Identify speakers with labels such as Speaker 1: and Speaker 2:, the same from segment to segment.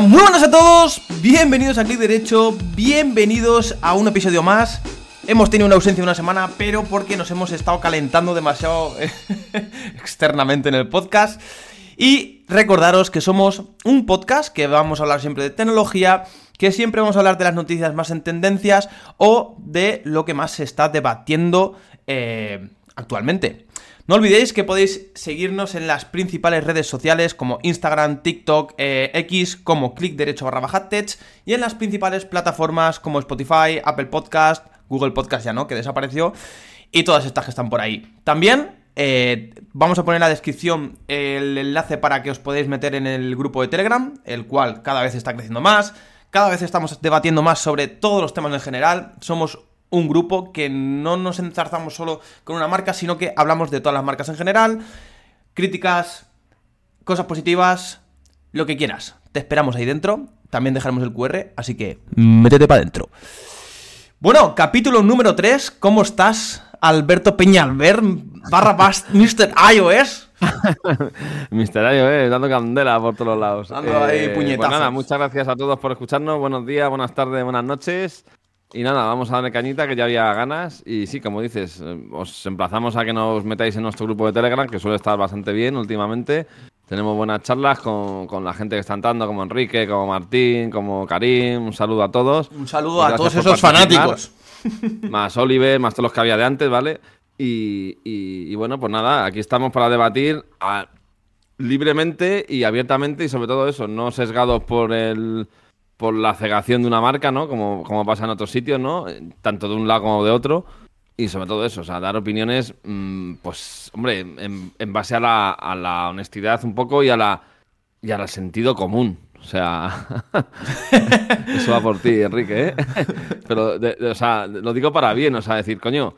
Speaker 1: Muy buenas a todos, bienvenidos a Clic Derecho, bienvenidos a un episodio más. Hemos tenido una ausencia de una semana, pero porque nos hemos estado calentando demasiado externamente en el podcast. Y recordaros que somos un podcast que vamos a hablar siempre de tecnología, que siempre vamos a hablar de las noticias más en tendencias o de lo que más se está debatiendo eh, actualmente. No olvidéis que podéis seguirnos en las principales redes sociales como Instagram, TikTok, eh, X, como clic derecho barra baja tech, y en las principales plataformas como Spotify, Apple Podcast, Google Podcast ya no, que desapareció, y todas estas que están por ahí. También eh, vamos a poner en la descripción el enlace para que os podáis meter en el grupo de Telegram, el cual cada vez está creciendo más. Cada vez estamos debatiendo más sobre todos los temas en general. Somos un grupo que no nos enzarzamos solo con una marca, sino que hablamos de todas las marcas en general, críticas, cosas positivas, lo que quieras. Te esperamos ahí dentro, también dejaremos el QR, así que métete para adentro. Bueno, capítulo número 3, ¿cómo estás, Alberto Peñalver, barra Mr. iOS?
Speaker 2: Mr. iOS, dando candela por todos lados.
Speaker 1: Dando ahí eh, puñetazos. Pues
Speaker 2: nada, muchas gracias a todos por escucharnos. Buenos días, buenas tardes, buenas noches. Y nada, vamos a darle cañita, que ya había ganas. Y sí, como dices, eh, os emplazamos a que nos metáis en nuestro grupo de Telegram, que suele estar bastante bien últimamente. Tenemos buenas charlas con, con la gente que está entrando, como Enrique, como Martín, como Karim. Un saludo a todos.
Speaker 1: Un saludo a todos esos fanáticos.
Speaker 2: Más Oliver, más todos los que había de antes, ¿vale? Y, y, bueno, pues nada, aquí estamos para debatir libremente y abiertamente y sobre todo eso, no sesgados por el por la cegación de una marca, ¿no? Como, como pasa en otros sitios, ¿no? Tanto de un lado como de otro. Y sobre todo eso, o sea, dar opiniones, mm, pues, hombre, en, base a la, a la, honestidad un poco y a la y al sentido común. O sea, eso va por ti, Enrique, ¿eh? Pero, o sea, lo digo para bien, o sea, decir, coño,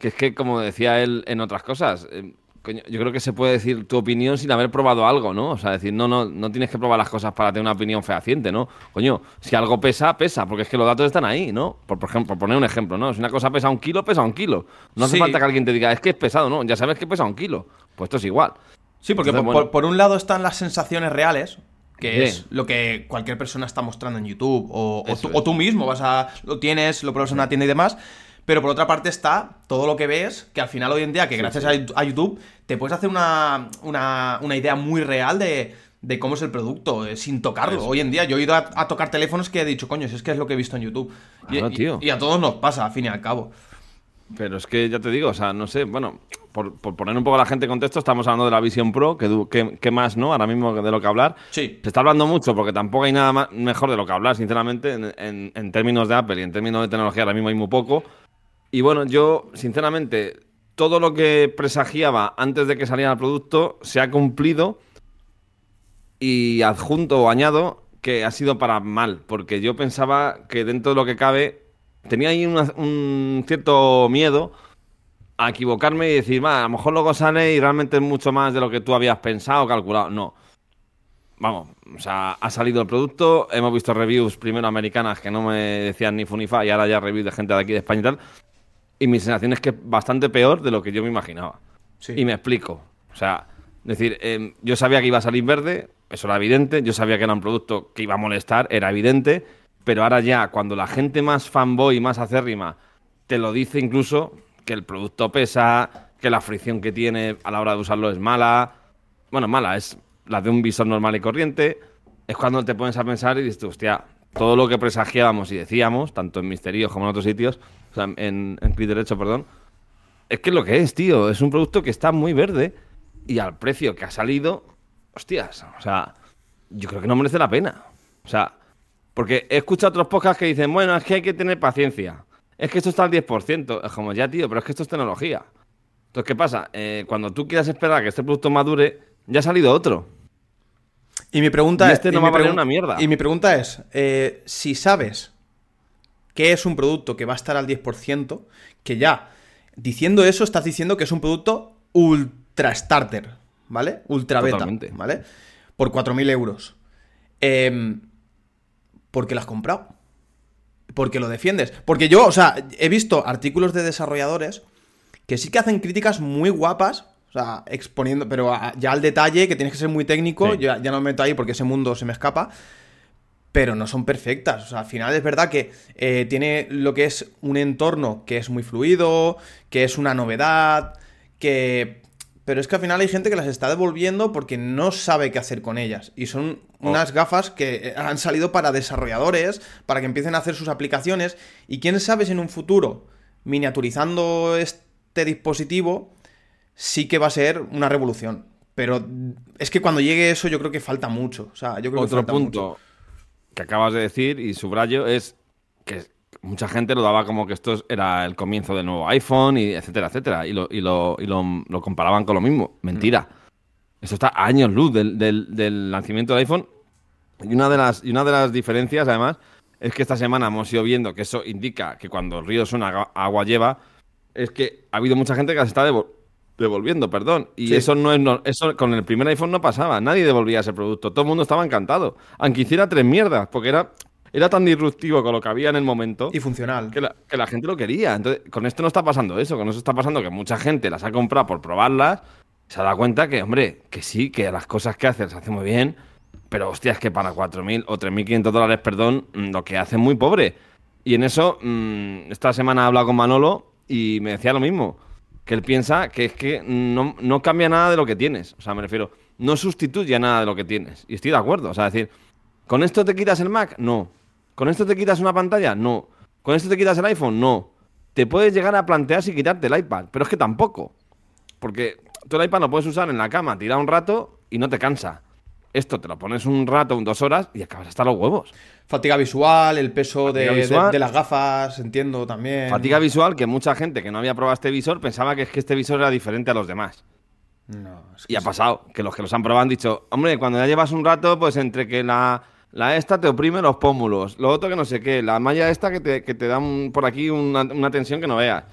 Speaker 2: que es que, como decía él en otras cosas, eh, yo creo que se puede decir tu opinión sin haber probado algo, ¿no? O sea, decir, no, no, no tienes que probar las cosas para tener una opinión fehaciente, ¿no? Coño, si algo pesa, pesa, porque es que los datos están ahí, ¿no? Por, ejemplo, por poner un ejemplo, ¿no? Si una cosa pesa un kilo, pesa un kilo. No hace falta que alguien te diga, es que es pesado, ¿no? Ya sabes que pesa un kilo. Pues esto es igual.
Speaker 1: Sí, porque por, un lado están las sensaciones reales, que es lo que cualquier persona está mostrando en YouTube, o, o, tú, mismo vas a, lo tienes, lo pruebas en una tienda y demás. Pero por otra parte está todo lo que ves, que al final hoy en día, que gracias a YouTube, te puedes hacer una, idea muy real de, cómo es el producto, eh, sin tocarlo. Hoy en día yo he ido a, tocar teléfonos que he dicho, coño, si es que es lo que he visto en YouTube. y, a todos nos pasa, al fin y al cabo.
Speaker 2: Pero es que ya te digo, o sea, no sé, bueno, por, poner un poco a la gente en contexto, estamos hablando de la Vision Pro, que, que, más, ¿no? Ahora mismo de lo que hablar.
Speaker 1: Sí.
Speaker 2: Se está hablando mucho porque tampoco hay nada mejor de lo que hablar, sinceramente, en, en términos de Apple y en términos de tecnología ahora mismo hay muy poco. Y bueno, yo, sinceramente, todo lo que presagiaba antes de que saliera el producto se ha cumplido y adjunto o añado que ha sido para mal, porque yo pensaba que dentro de lo que cabe tenía ahí un cierto miedo a equivocarme y decir, a lo mejor luego sale y realmente es mucho más de lo que tú habías pensado calculado. No. Vamos, o sea, ha salido el producto, hemos visto reviews primero americanas que no me decían ni funifa y ahora ya reviews de gente de aquí de España y tal. Y mi sensación es que es bastante peor de lo que yo me imaginaba. Y me explico. O sea, decir, em, yo sabía que iba a salir verde, eso era evidente. Yo sabía que era un producto que iba a molestar, era evidente. Pero ahora ya, cuando la gente más fanboy, más acérrima, te lo dice incluso, que el producto pesa, que la fricción que tiene a la hora de usarlo es mala. Bueno, mala, es la de un visor normal y corriente. Es cuando te pones a pensar y dices, hostia, todo lo que presagiábamos y decíamos, tanto en Misterios como en otros sitios, o sea, en, en clic derecho, perdón, es que es lo que es, tío. Es un producto que está muy verde y al precio que ha salido, hostias, o sea, yo creo que no merece la pena. O sea, porque he escuchado otros podcasts que dicen, bueno, es que hay que tener paciencia. Es que esto está al 10%. Es como, ya, tío, pero es que esto es tecnología. Entonces, ¿qué pasa? Eh, cuando tú quieras esperar que este producto madure, ya ha salido otro.
Speaker 1: Y mi pregunta
Speaker 2: este no va a valer una mierda.
Speaker 1: Y mi pregunta es, eh, si sabes que es un producto que va a estar al 10%, que ya, diciendo eso, estás diciendo que es un producto ultra starter, ¿vale? Ultra beta, ¿vale? Por 4.000 euros. Eh, ¿Por qué lo has comprado? Porque lo defiendes. Porque yo, o sea, he visto artículos de desarrolladores que sí que hacen críticas muy guapas, o sea, exponiendo, pero ya al detalle, que tienes que ser muy técnico, ya, ya no me meto ahí porque ese mundo se me escapa. Pero no son perfectas. O sea, al final es verdad que eh, tiene lo que es un entorno que es muy fluido, que es una novedad, que... Pero es que al final hay gente que las está devolviendo porque no sabe qué hacer con ellas. Y son
Speaker 2: Oh.
Speaker 1: unas gafas que eh, han salido para desarrolladores, para que empiecen a hacer sus aplicaciones. Y quién sabe si en un futuro, miniaturizando este dispositivo, sí que va a ser una revolución. Pero es que cuando llegue eso yo creo que falta mucho. O sea, yo creo que
Speaker 2: Otro
Speaker 1: falta
Speaker 2: punto
Speaker 1: mucho.
Speaker 2: Que acabas de decir y subrayo es que mucha gente lo daba como que esto era el comienzo del nuevo iPhone y etcétera, etcétera. Y lo, y lo, y lo, lo comparaban con lo mismo. Mentira. Esto está a años luz del, del- del lanzamiento del iPhone. Y una de las, y una de las diferencias, además, es que esta semana hemos ido viendo que eso indica que cuando el río suena, agua lleva, es que ha habido mucha gente que las está devolviendo, perdón. Y
Speaker 1: Sí.
Speaker 2: eso no es no- eso con el primer iPhone no pasaba. Nadie devolvía ese producto. Todo el mundo estaba encantado. Aunque hiciera tres mierdas, porque era, era tan disruptivo con lo que había en el momento
Speaker 1: Y funcional.
Speaker 2: que la, que la gente lo quería. Entonces, con esto no está pasando eso. Con eso está pasando que mucha gente las ha comprado por probarlas. Se ha dado cuenta que, hombre, que sí, que las cosas que hace las hace muy bien. Pero, hostia, es que para 4.000 o 3.500 dólares, perdón, mm, lo que hace es muy pobre. Y en eso, mm, esta semana he hablado con Manolo y me decía lo mismo. Que él piensa que es que no, no cambia nada de lo que tienes. O sea, me refiero, no sustituye nada de lo que tienes. Y estoy de acuerdo. O sea, decir, ¿con esto te quitas el Mac? No. ¿Con esto te quitas una pantalla? No. ¿Con esto te quitas el iPhone? No. Te puedes llegar a plantear si quitarte el iPad, pero es que tampoco. Porque tú el iPad lo puedes usar en la cama, tirar un rato y no te cansa. Esto te lo pones un rato, un dos horas y acabas hasta los huevos.
Speaker 1: Fatiga visual, el peso de,
Speaker 2: visual.
Speaker 1: de las gafas, entiendo también.
Speaker 2: Fatiga visual que mucha gente que no había probado este visor pensaba que es que este visor era diferente a los demás.
Speaker 1: No, es que
Speaker 2: Y ha
Speaker 1: sí.
Speaker 2: pasado, que los que los han probado han dicho, hombre, cuando ya llevas un rato, pues entre que la, la esta te oprime los pómulos, lo otro que no sé qué, la malla esta que te, que te da un- por aquí una, una tensión que no veas.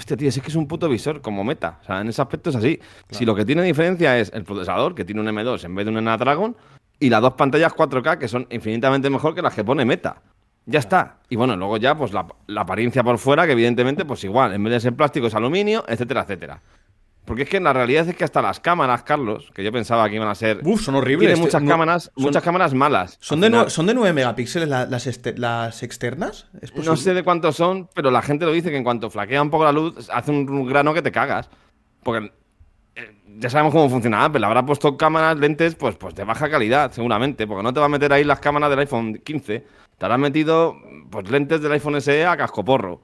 Speaker 2: Hostia, tío, es que es un puto visor como meta. O sea, en ese aspecto es así. Si lo que tiene diferencia es el procesador, que tiene un M2 en vez de un Snapdragon, y las dos pantallas 4K, que son infinitamente mejor que las que pone meta. Ya está. Y bueno, luego ya, pues la, la apariencia por fuera, que evidentemente, pues igual, en vez de ser plástico es aluminio, etcétera, etcétera. Porque es que la realidad es que hasta las cámaras, Carlos, que yo pensaba que iban a ser.
Speaker 1: Uf, son horribles.
Speaker 2: Tiene muchas
Speaker 1: No-
Speaker 2: cámaras,
Speaker 1: son-
Speaker 2: muchas cámaras malas.
Speaker 1: ¿Son de,
Speaker 2: final.
Speaker 1: nue- ¿Son de 9 megapíxeles la- las, este- las externas? ¿Es
Speaker 2: No sé de cuántos son, pero la gente lo dice que en cuanto flaquea un poco la luz, hace un grano que te cagas. Porque eh, ya sabemos cómo funciona Apple. Habrá puesto cámaras, lentes, pues, pues de baja calidad, seguramente. Porque no te va a meter ahí las cámaras del iPhone 15. Te habrán metido pues lentes del iPhone SE a cascoporro.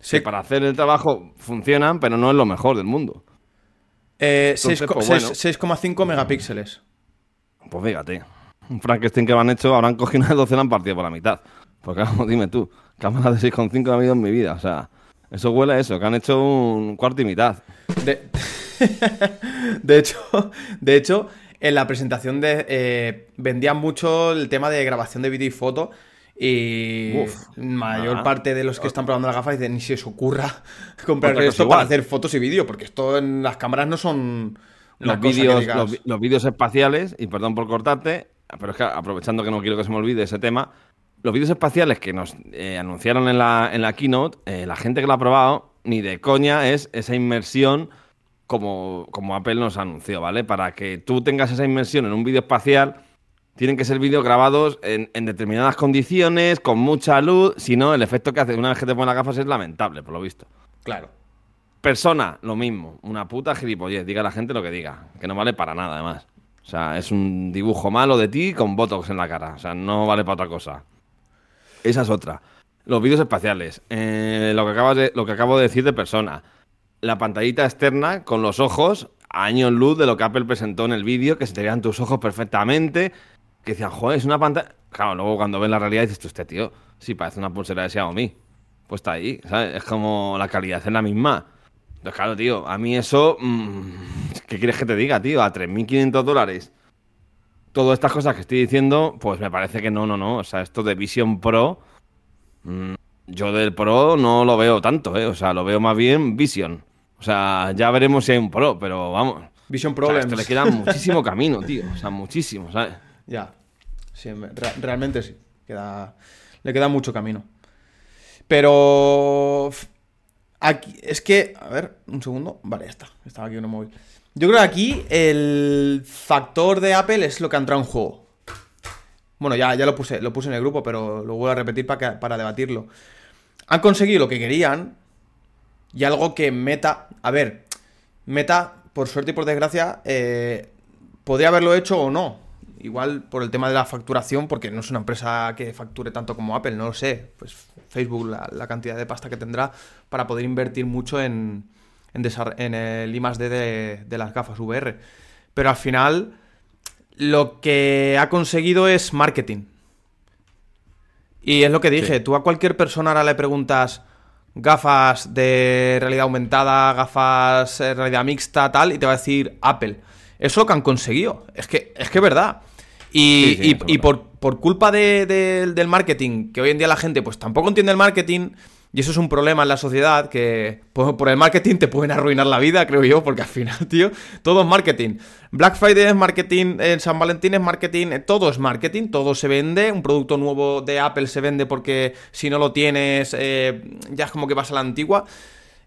Speaker 1: Sí.
Speaker 2: Que para hacer el trabajo funcionan, pero no es lo mejor del mundo.
Speaker 1: Eh,
Speaker 2: Entonces,
Speaker 1: seis co-
Speaker 2: pues,
Speaker 1: seis-
Speaker 2: bueno.
Speaker 1: 6,5 megapíxeles.
Speaker 2: Pues fíjate, un Frankenstein que lo han hecho, habrán cogido una de 12 y la han partido por la mitad. Porque dime tú, cámara de 6,5 no ha habido en mi vida. O sea, eso huele a eso, que han hecho un cuarto y mitad.
Speaker 1: De, de hecho, de hecho, en la presentación de eh, vendían mucho el tema de grabación de vídeo y foto. Y
Speaker 2: Uf.
Speaker 1: mayor
Speaker 2: Ah.
Speaker 1: parte de los que están probando la gafa dicen ni se os ocurra comprar esto
Speaker 2: igual.
Speaker 1: para hacer fotos y vídeo, porque esto en las cámaras no son
Speaker 2: Los vídeos, los, los vídeos espaciales, y perdón por cortarte, pero es que aprovechando que no quiero que se me olvide ese tema, los vídeos espaciales que nos eh, anunciaron en la, en la keynote, eh, la gente que lo ha probado, ni de coña es esa inmersión como, como Apple nos anunció, ¿vale? Para que tú tengas esa inmersión en un vídeo espacial, tienen que ser vídeos grabados en, en determinadas condiciones, con mucha luz, si no, el efecto que hace una vez que te pones las gafas es lamentable, por lo visto.
Speaker 1: Claro.
Speaker 2: Persona, lo mismo. Una puta gilipollez. Diga la gente lo que diga. Que no vale para nada, además. O sea, es un dibujo malo de ti con botox en la cara. O sea, no vale para otra cosa. Esa es otra. Los vídeos espaciales. Eh, lo, que acabas de, lo que acabo de decir de persona. La pantallita externa con los ojos a años luz de lo que Apple presentó en el vídeo, que se te vean tus ojos perfectamente. Que decían, joder, es una pantalla. Claro, luego cuando ves la realidad dices, tú, este tío, sí, parece una pulsera de Xiaomi. Pues está ahí, ¿sabes? Es como la calidad es la misma. Entonces, claro, tío, a mí eso. mm, ¿Qué quieres que te diga, tío? A 3.500 dólares. Todas estas cosas que estoy diciendo, pues me parece que no, no, no. O sea, esto de Vision Pro. mm, yo del Pro no lo veo tanto, ¿eh? O sea, lo veo más bien Vision. O sea, ya veremos si hay un Pro, pero vamos.
Speaker 1: Vision
Speaker 2: O sea, esto le queda muchísimo camino, tío. O sea, muchísimo, ¿sabes?
Speaker 1: Ya. Sí, me- re- realmente sí. Le queda mucho camino. Pero. Aquí, es que. A ver, un segundo. Vale, ya está. Estaba aquí en un móvil. Yo creo que aquí el factor de Apple es lo que ha entrado en juego. Bueno, ya, ya lo, puse, lo puse en el grupo, pero lo vuelvo a repetir para, para debatirlo. Han conseguido lo que querían y algo que Meta... A ver, Meta, por suerte y por desgracia, eh, podría haberlo hecho o no. Igual por el tema de la facturación, porque no es una empresa que facture tanto como Apple, no lo sé. Pues Facebook, la, cantidad de pasta que tendrá para poder invertir mucho en, en, el I de, de las gafas VR. Pero al final, lo que ha conseguido es marketing. Y es lo que dije, tú a cualquier persona ahora le preguntas gafas de realidad aumentada, gafas de realidad mixta, tal, y te va a decir Apple. Eso que han conseguido. Es que es que es verdad. Y, por, por, culpa del marketing, que hoy en día la gente pues tampoco entiende el marketing, y eso es un problema en la sociedad, que por, el marketing te pueden arruinar la vida, creo yo, porque al final, tío, todo es marketing. Black Friday es marketing, San Valentín es marketing, todo es marketing, todo se vende, un producto nuevo de Apple se vende porque si no lo tienes, eh, ya es como que vas a la antigua.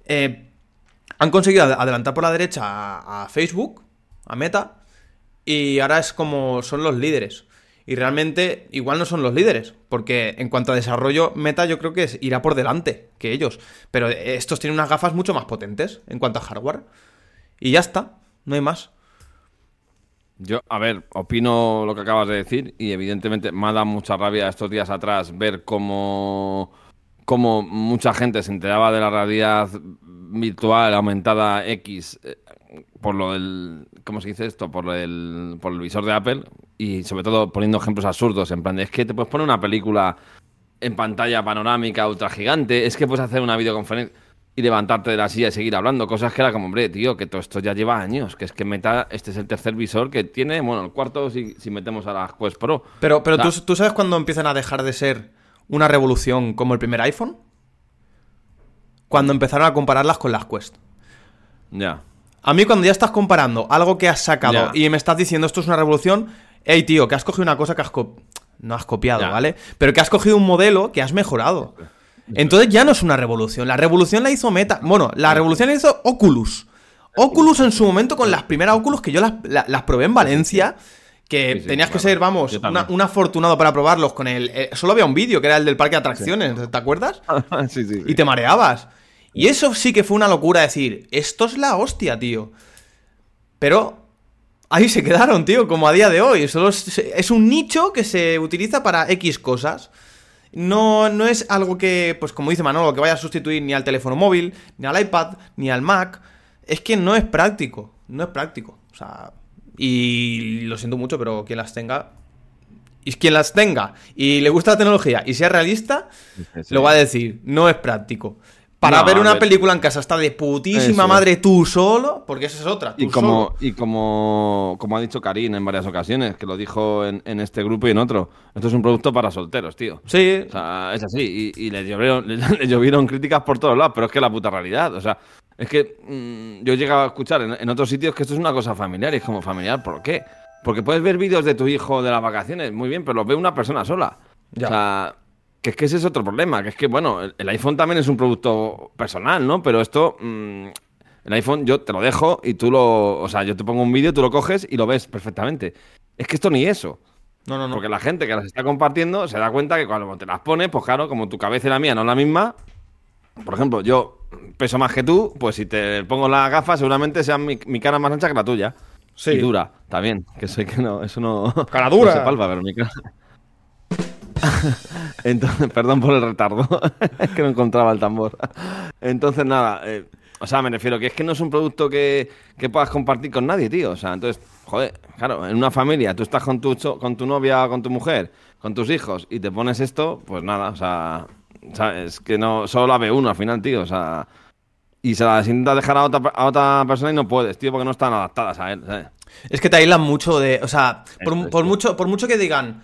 Speaker 1: Eh, han conseguido adelantar por la derecha a Facebook, a Meta, y ahora es como son los líderes. Y realmente igual no son los líderes, porque en cuanto a desarrollo, Meta yo creo que irá por delante que ellos. Pero estos tienen unas gafas mucho más potentes en cuanto a hardware. Y ya está, no hay más.
Speaker 2: Yo, a ver, opino lo que acabas de decir y evidentemente me ha dado mucha rabia estos días atrás ver cómo, cómo mucha gente se enteraba de la realidad virtual aumentada X eh, por lo del, ¿cómo se dice esto? Por el, por el visor de Apple y sobre todo poniendo ejemplos absurdos, en plan, es que te puedes poner una película en pantalla panorámica ultra gigante, es que puedes hacer una videoconferencia y levantarte de la silla y seguir hablando, cosas que era como, hombre, tío, que todo esto ya lleva años, que es que Meta, este es el tercer visor que tiene, bueno, el cuarto si, si metemos a las Quest Pro.
Speaker 1: Pero, pero ¿tú, ¿tú sabes cuándo empiezan a dejar de ser una revolución como el primer iPhone? Cuando empezaron a compararlas con las Quest.
Speaker 2: Ya.
Speaker 1: A mí cuando ya estás comparando algo que has sacado y me estás diciendo esto es una revolución, hey tío, que has cogido una cosa que has no has copiado, ¿vale? Pero que has cogido un modelo que has mejorado. Entonces ya no es una revolución. La revolución la hizo Meta. Bueno, la revolución la hizo Oculus. Oculus en su momento con las primeras Oculus que yo las, probé en Valencia. Que tenías que ser, vamos, un afortunado para probarlos con el. Eh, solo había un vídeo que era el del parque de atracciones, ¿te acuerdas?
Speaker 2: sí, sí,
Speaker 1: Y te mareabas. Y eso sí que fue una locura decir, esto es la hostia, tío. Pero ahí se quedaron, tío, como a día de hoy. Solo es, un nicho que se utiliza para X cosas. No, no es algo que, pues como dice Manolo, que vaya a sustituir ni al teléfono móvil, ni al iPad, ni al Mac. Es que no es práctico. No es práctico. O sea, y lo siento mucho, pero quien las tenga, y quien las tenga y le gusta la tecnología y sea realista, lo va a decir, no es práctico. Para ver una película en casa está de putísima madre tú solo, porque esa es otra.
Speaker 2: y como, y como, como ha dicho Karim en varias ocasiones, que lo dijo en, este grupo y en otro, esto es un producto para solteros, tío.
Speaker 1: Sí.
Speaker 2: O sea, es así. Y, le, llovieron, le, llovieron críticas por todos lados, pero es que la puta realidad. O sea, es que mm, yo he llegado a escuchar en, otros sitios que esto es una cosa familiar. Y es como familiar, ¿por qué? Porque puedes ver vídeos de tu hijo de las vacaciones, muy bien, pero los ve una persona sola. O sea, que es que ese es otro problema, que es que, bueno, el, iPhone también es un producto personal, ¿no? Pero esto, mm, el iPhone yo te lo dejo y tú lo, o sea, yo te pongo un vídeo, tú lo coges y lo ves perfectamente. Es que esto ni eso.
Speaker 1: No, no, no.
Speaker 2: Porque la gente que las está compartiendo se da cuenta que cuando te las pones, pues claro, como tu cabeza y la mía no es la misma, por ejemplo, yo peso más que tú, pues si te pongo la gafa, seguramente sea mi, cara más ancha que la tuya.
Speaker 1: Sí.
Speaker 2: Y dura, también. Que sé que no, eso no.
Speaker 1: Cara dura.
Speaker 2: No se palpa, pero mi cara. Entonces, perdón por el retardo, es que no encontraba el tambor. Entonces, nada, eh, o sea, me refiero que es que no es un producto que, puedas compartir con nadie, tío. O sea, entonces, joder, claro, en una familia, tú estás con tu, con tu novia con tu mujer, con tus hijos, y te pones esto, pues nada, o sea, es que no, solo la ve uno al final, tío, o sea, y se la intenta dejar a otra, a otra persona y no puedes, tío, porque no están adaptadas a él,
Speaker 1: Es que te aíslan mucho de, o sea, por mucho, por mucho que digan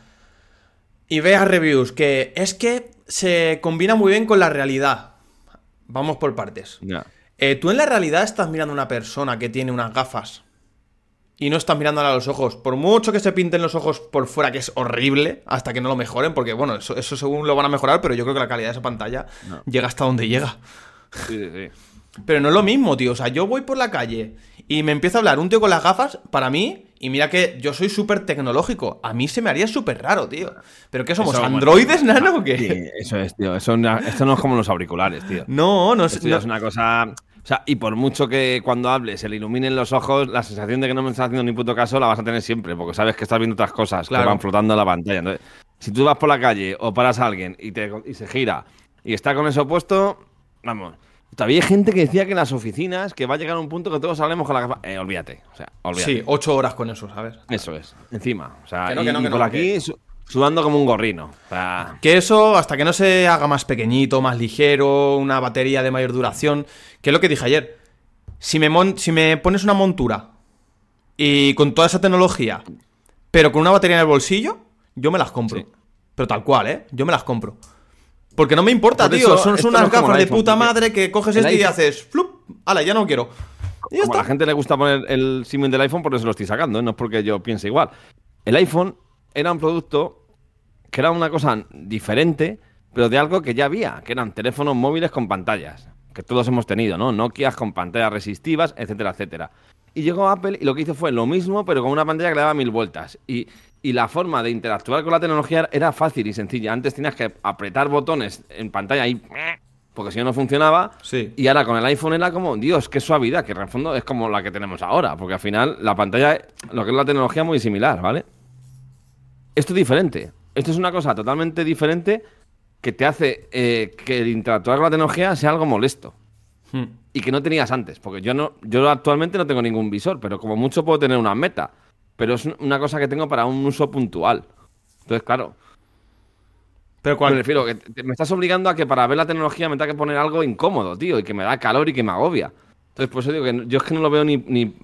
Speaker 1: y veas reviews que es que se combina muy bien con la realidad. Vamos por partes. Eh, tú en la realidad estás mirando a una persona que tiene unas gafas y no estás mirándola a los ojos. Por mucho que se pinten los ojos por fuera, que es horrible, hasta que no lo mejoren, porque bueno, eso, eso según lo van a mejorar, pero yo creo que la calidad de esa pantalla llega hasta donde llega.
Speaker 2: Sí, sí, sí.
Speaker 1: Pero no es lo mismo, tío. O sea, yo voy por la calle y me empieza a hablar un tío con las gafas, para mí, Y mira que yo soy súper tecnológico. A mí se me haría súper raro, tío. ¿Pero qué somos?
Speaker 2: Eso, bueno,
Speaker 1: ¿Androides, nano, o qué?
Speaker 2: Sí, eso es, tío. Eso una- esto no es como los auriculares, tío.
Speaker 1: No, no,
Speaker 2: Esto
Speaker 1: sé.
Speaker 2: ya es una cosa. O sea, y por mucho que cuando hables se le iluminen los ojos, la sensación de que no me estás haciendo ni puto caso la vas a tener siempre, porque sabes que estás viendo otras cosas
Speaker 1: Claro.
Speaker 2: que van flotando en la pantalla. Entonces, si tú vas por la calle o paras a alguien y, te, y se gira y está con eso puesto, vamos. Todavía hay gente que decía que en las oficinas que va a llegar un punto que todos hablemos con la gafa. Eh, olvídate. O sea, olvídate.
Speaker 1: Sí, ocho horas con eso, ¿sabes?
Speaker 2: Eso es. Encima. O sea,
Speaker 1: Que no,
Speaker 2: y,
Speaker 1: que no,
Speaker 2: y
Speaker 1: que
Speaker 2: por aquí su- sudando como un gorrino. O sea,
Speaker 1: Que eso, hasta que no se haga más pequeñito, más ligero, una batería de mayor duración, que es lo que dije ayer. Si me, mon- si me pones una montura y con toda esa tecnología, pero con una batería en el bolsillo, yo me las compro.
Speaker 2: Sí.
Speaker 1: Pero tal cual, ¿eh? Yo me las compro. Porque no me importa,
Speaker 2: Por
Speaker 1: tío.
Speaker 2: eso,
Speaker 1: Son, unas gafas de
Speaker 2: iPhone,
Speaker 1: puta madre que coges esto y haces flup. ¡Hala, ya no quiero! Y ya
Speaker 2: como a la gente le gusta poner el símil del iPhone, por eso lo estoy sacando, ¿eh? no es porque yo piense igual. El iPhone era un producto que era una cosa diferente, pero de algo que ya había, que eran teléfonos móviles con pantallas, que todos hemos tenido, ¿no? Nokias con pantallas resistivas, etcétera, etcétera. Y llegó Apple y lo que hizo fue lo mismo, pero con una pantalla que le daba mil vueltas. Y, y la forma de interactuar con la tecnología era fácil y sencilla. Antes tenías que apretar botones en pantalla y... Porque si no, no funcionaba.
Speaker 1: Sí.
Speaker 2: Y ahora con el iPhone era como, Dios, qué suavidad, que en el fondo es como la que tenemos ahora. Porque al final la pantalla, lo que es la tecnología, es muy similar, ¿vale? Esto es diferente. Esto es una cosa totalmente diferente que te hace eh, que el interactuar con la tecnología sea algo molesto.
Speaker 1: Hmm.
Speaker 2: Y que no tenías antes. Porque yo no, yo actualmente no tengo ningún visor, pero como mucho puedo tener una meta. Pero es una cosa que tengo para un uso puntual. Entonces, claro,
Speaker 1: Pero
Speaker 2: me
Speaker 1: cual,
Speaker 2: refiero que te- me estás obligando a que para ver la tecnología me tenga que poner algo incómodo, tío, y que me da calor y que me agobia. Entonces, por eso digo que yo es que no lo veo ni, ni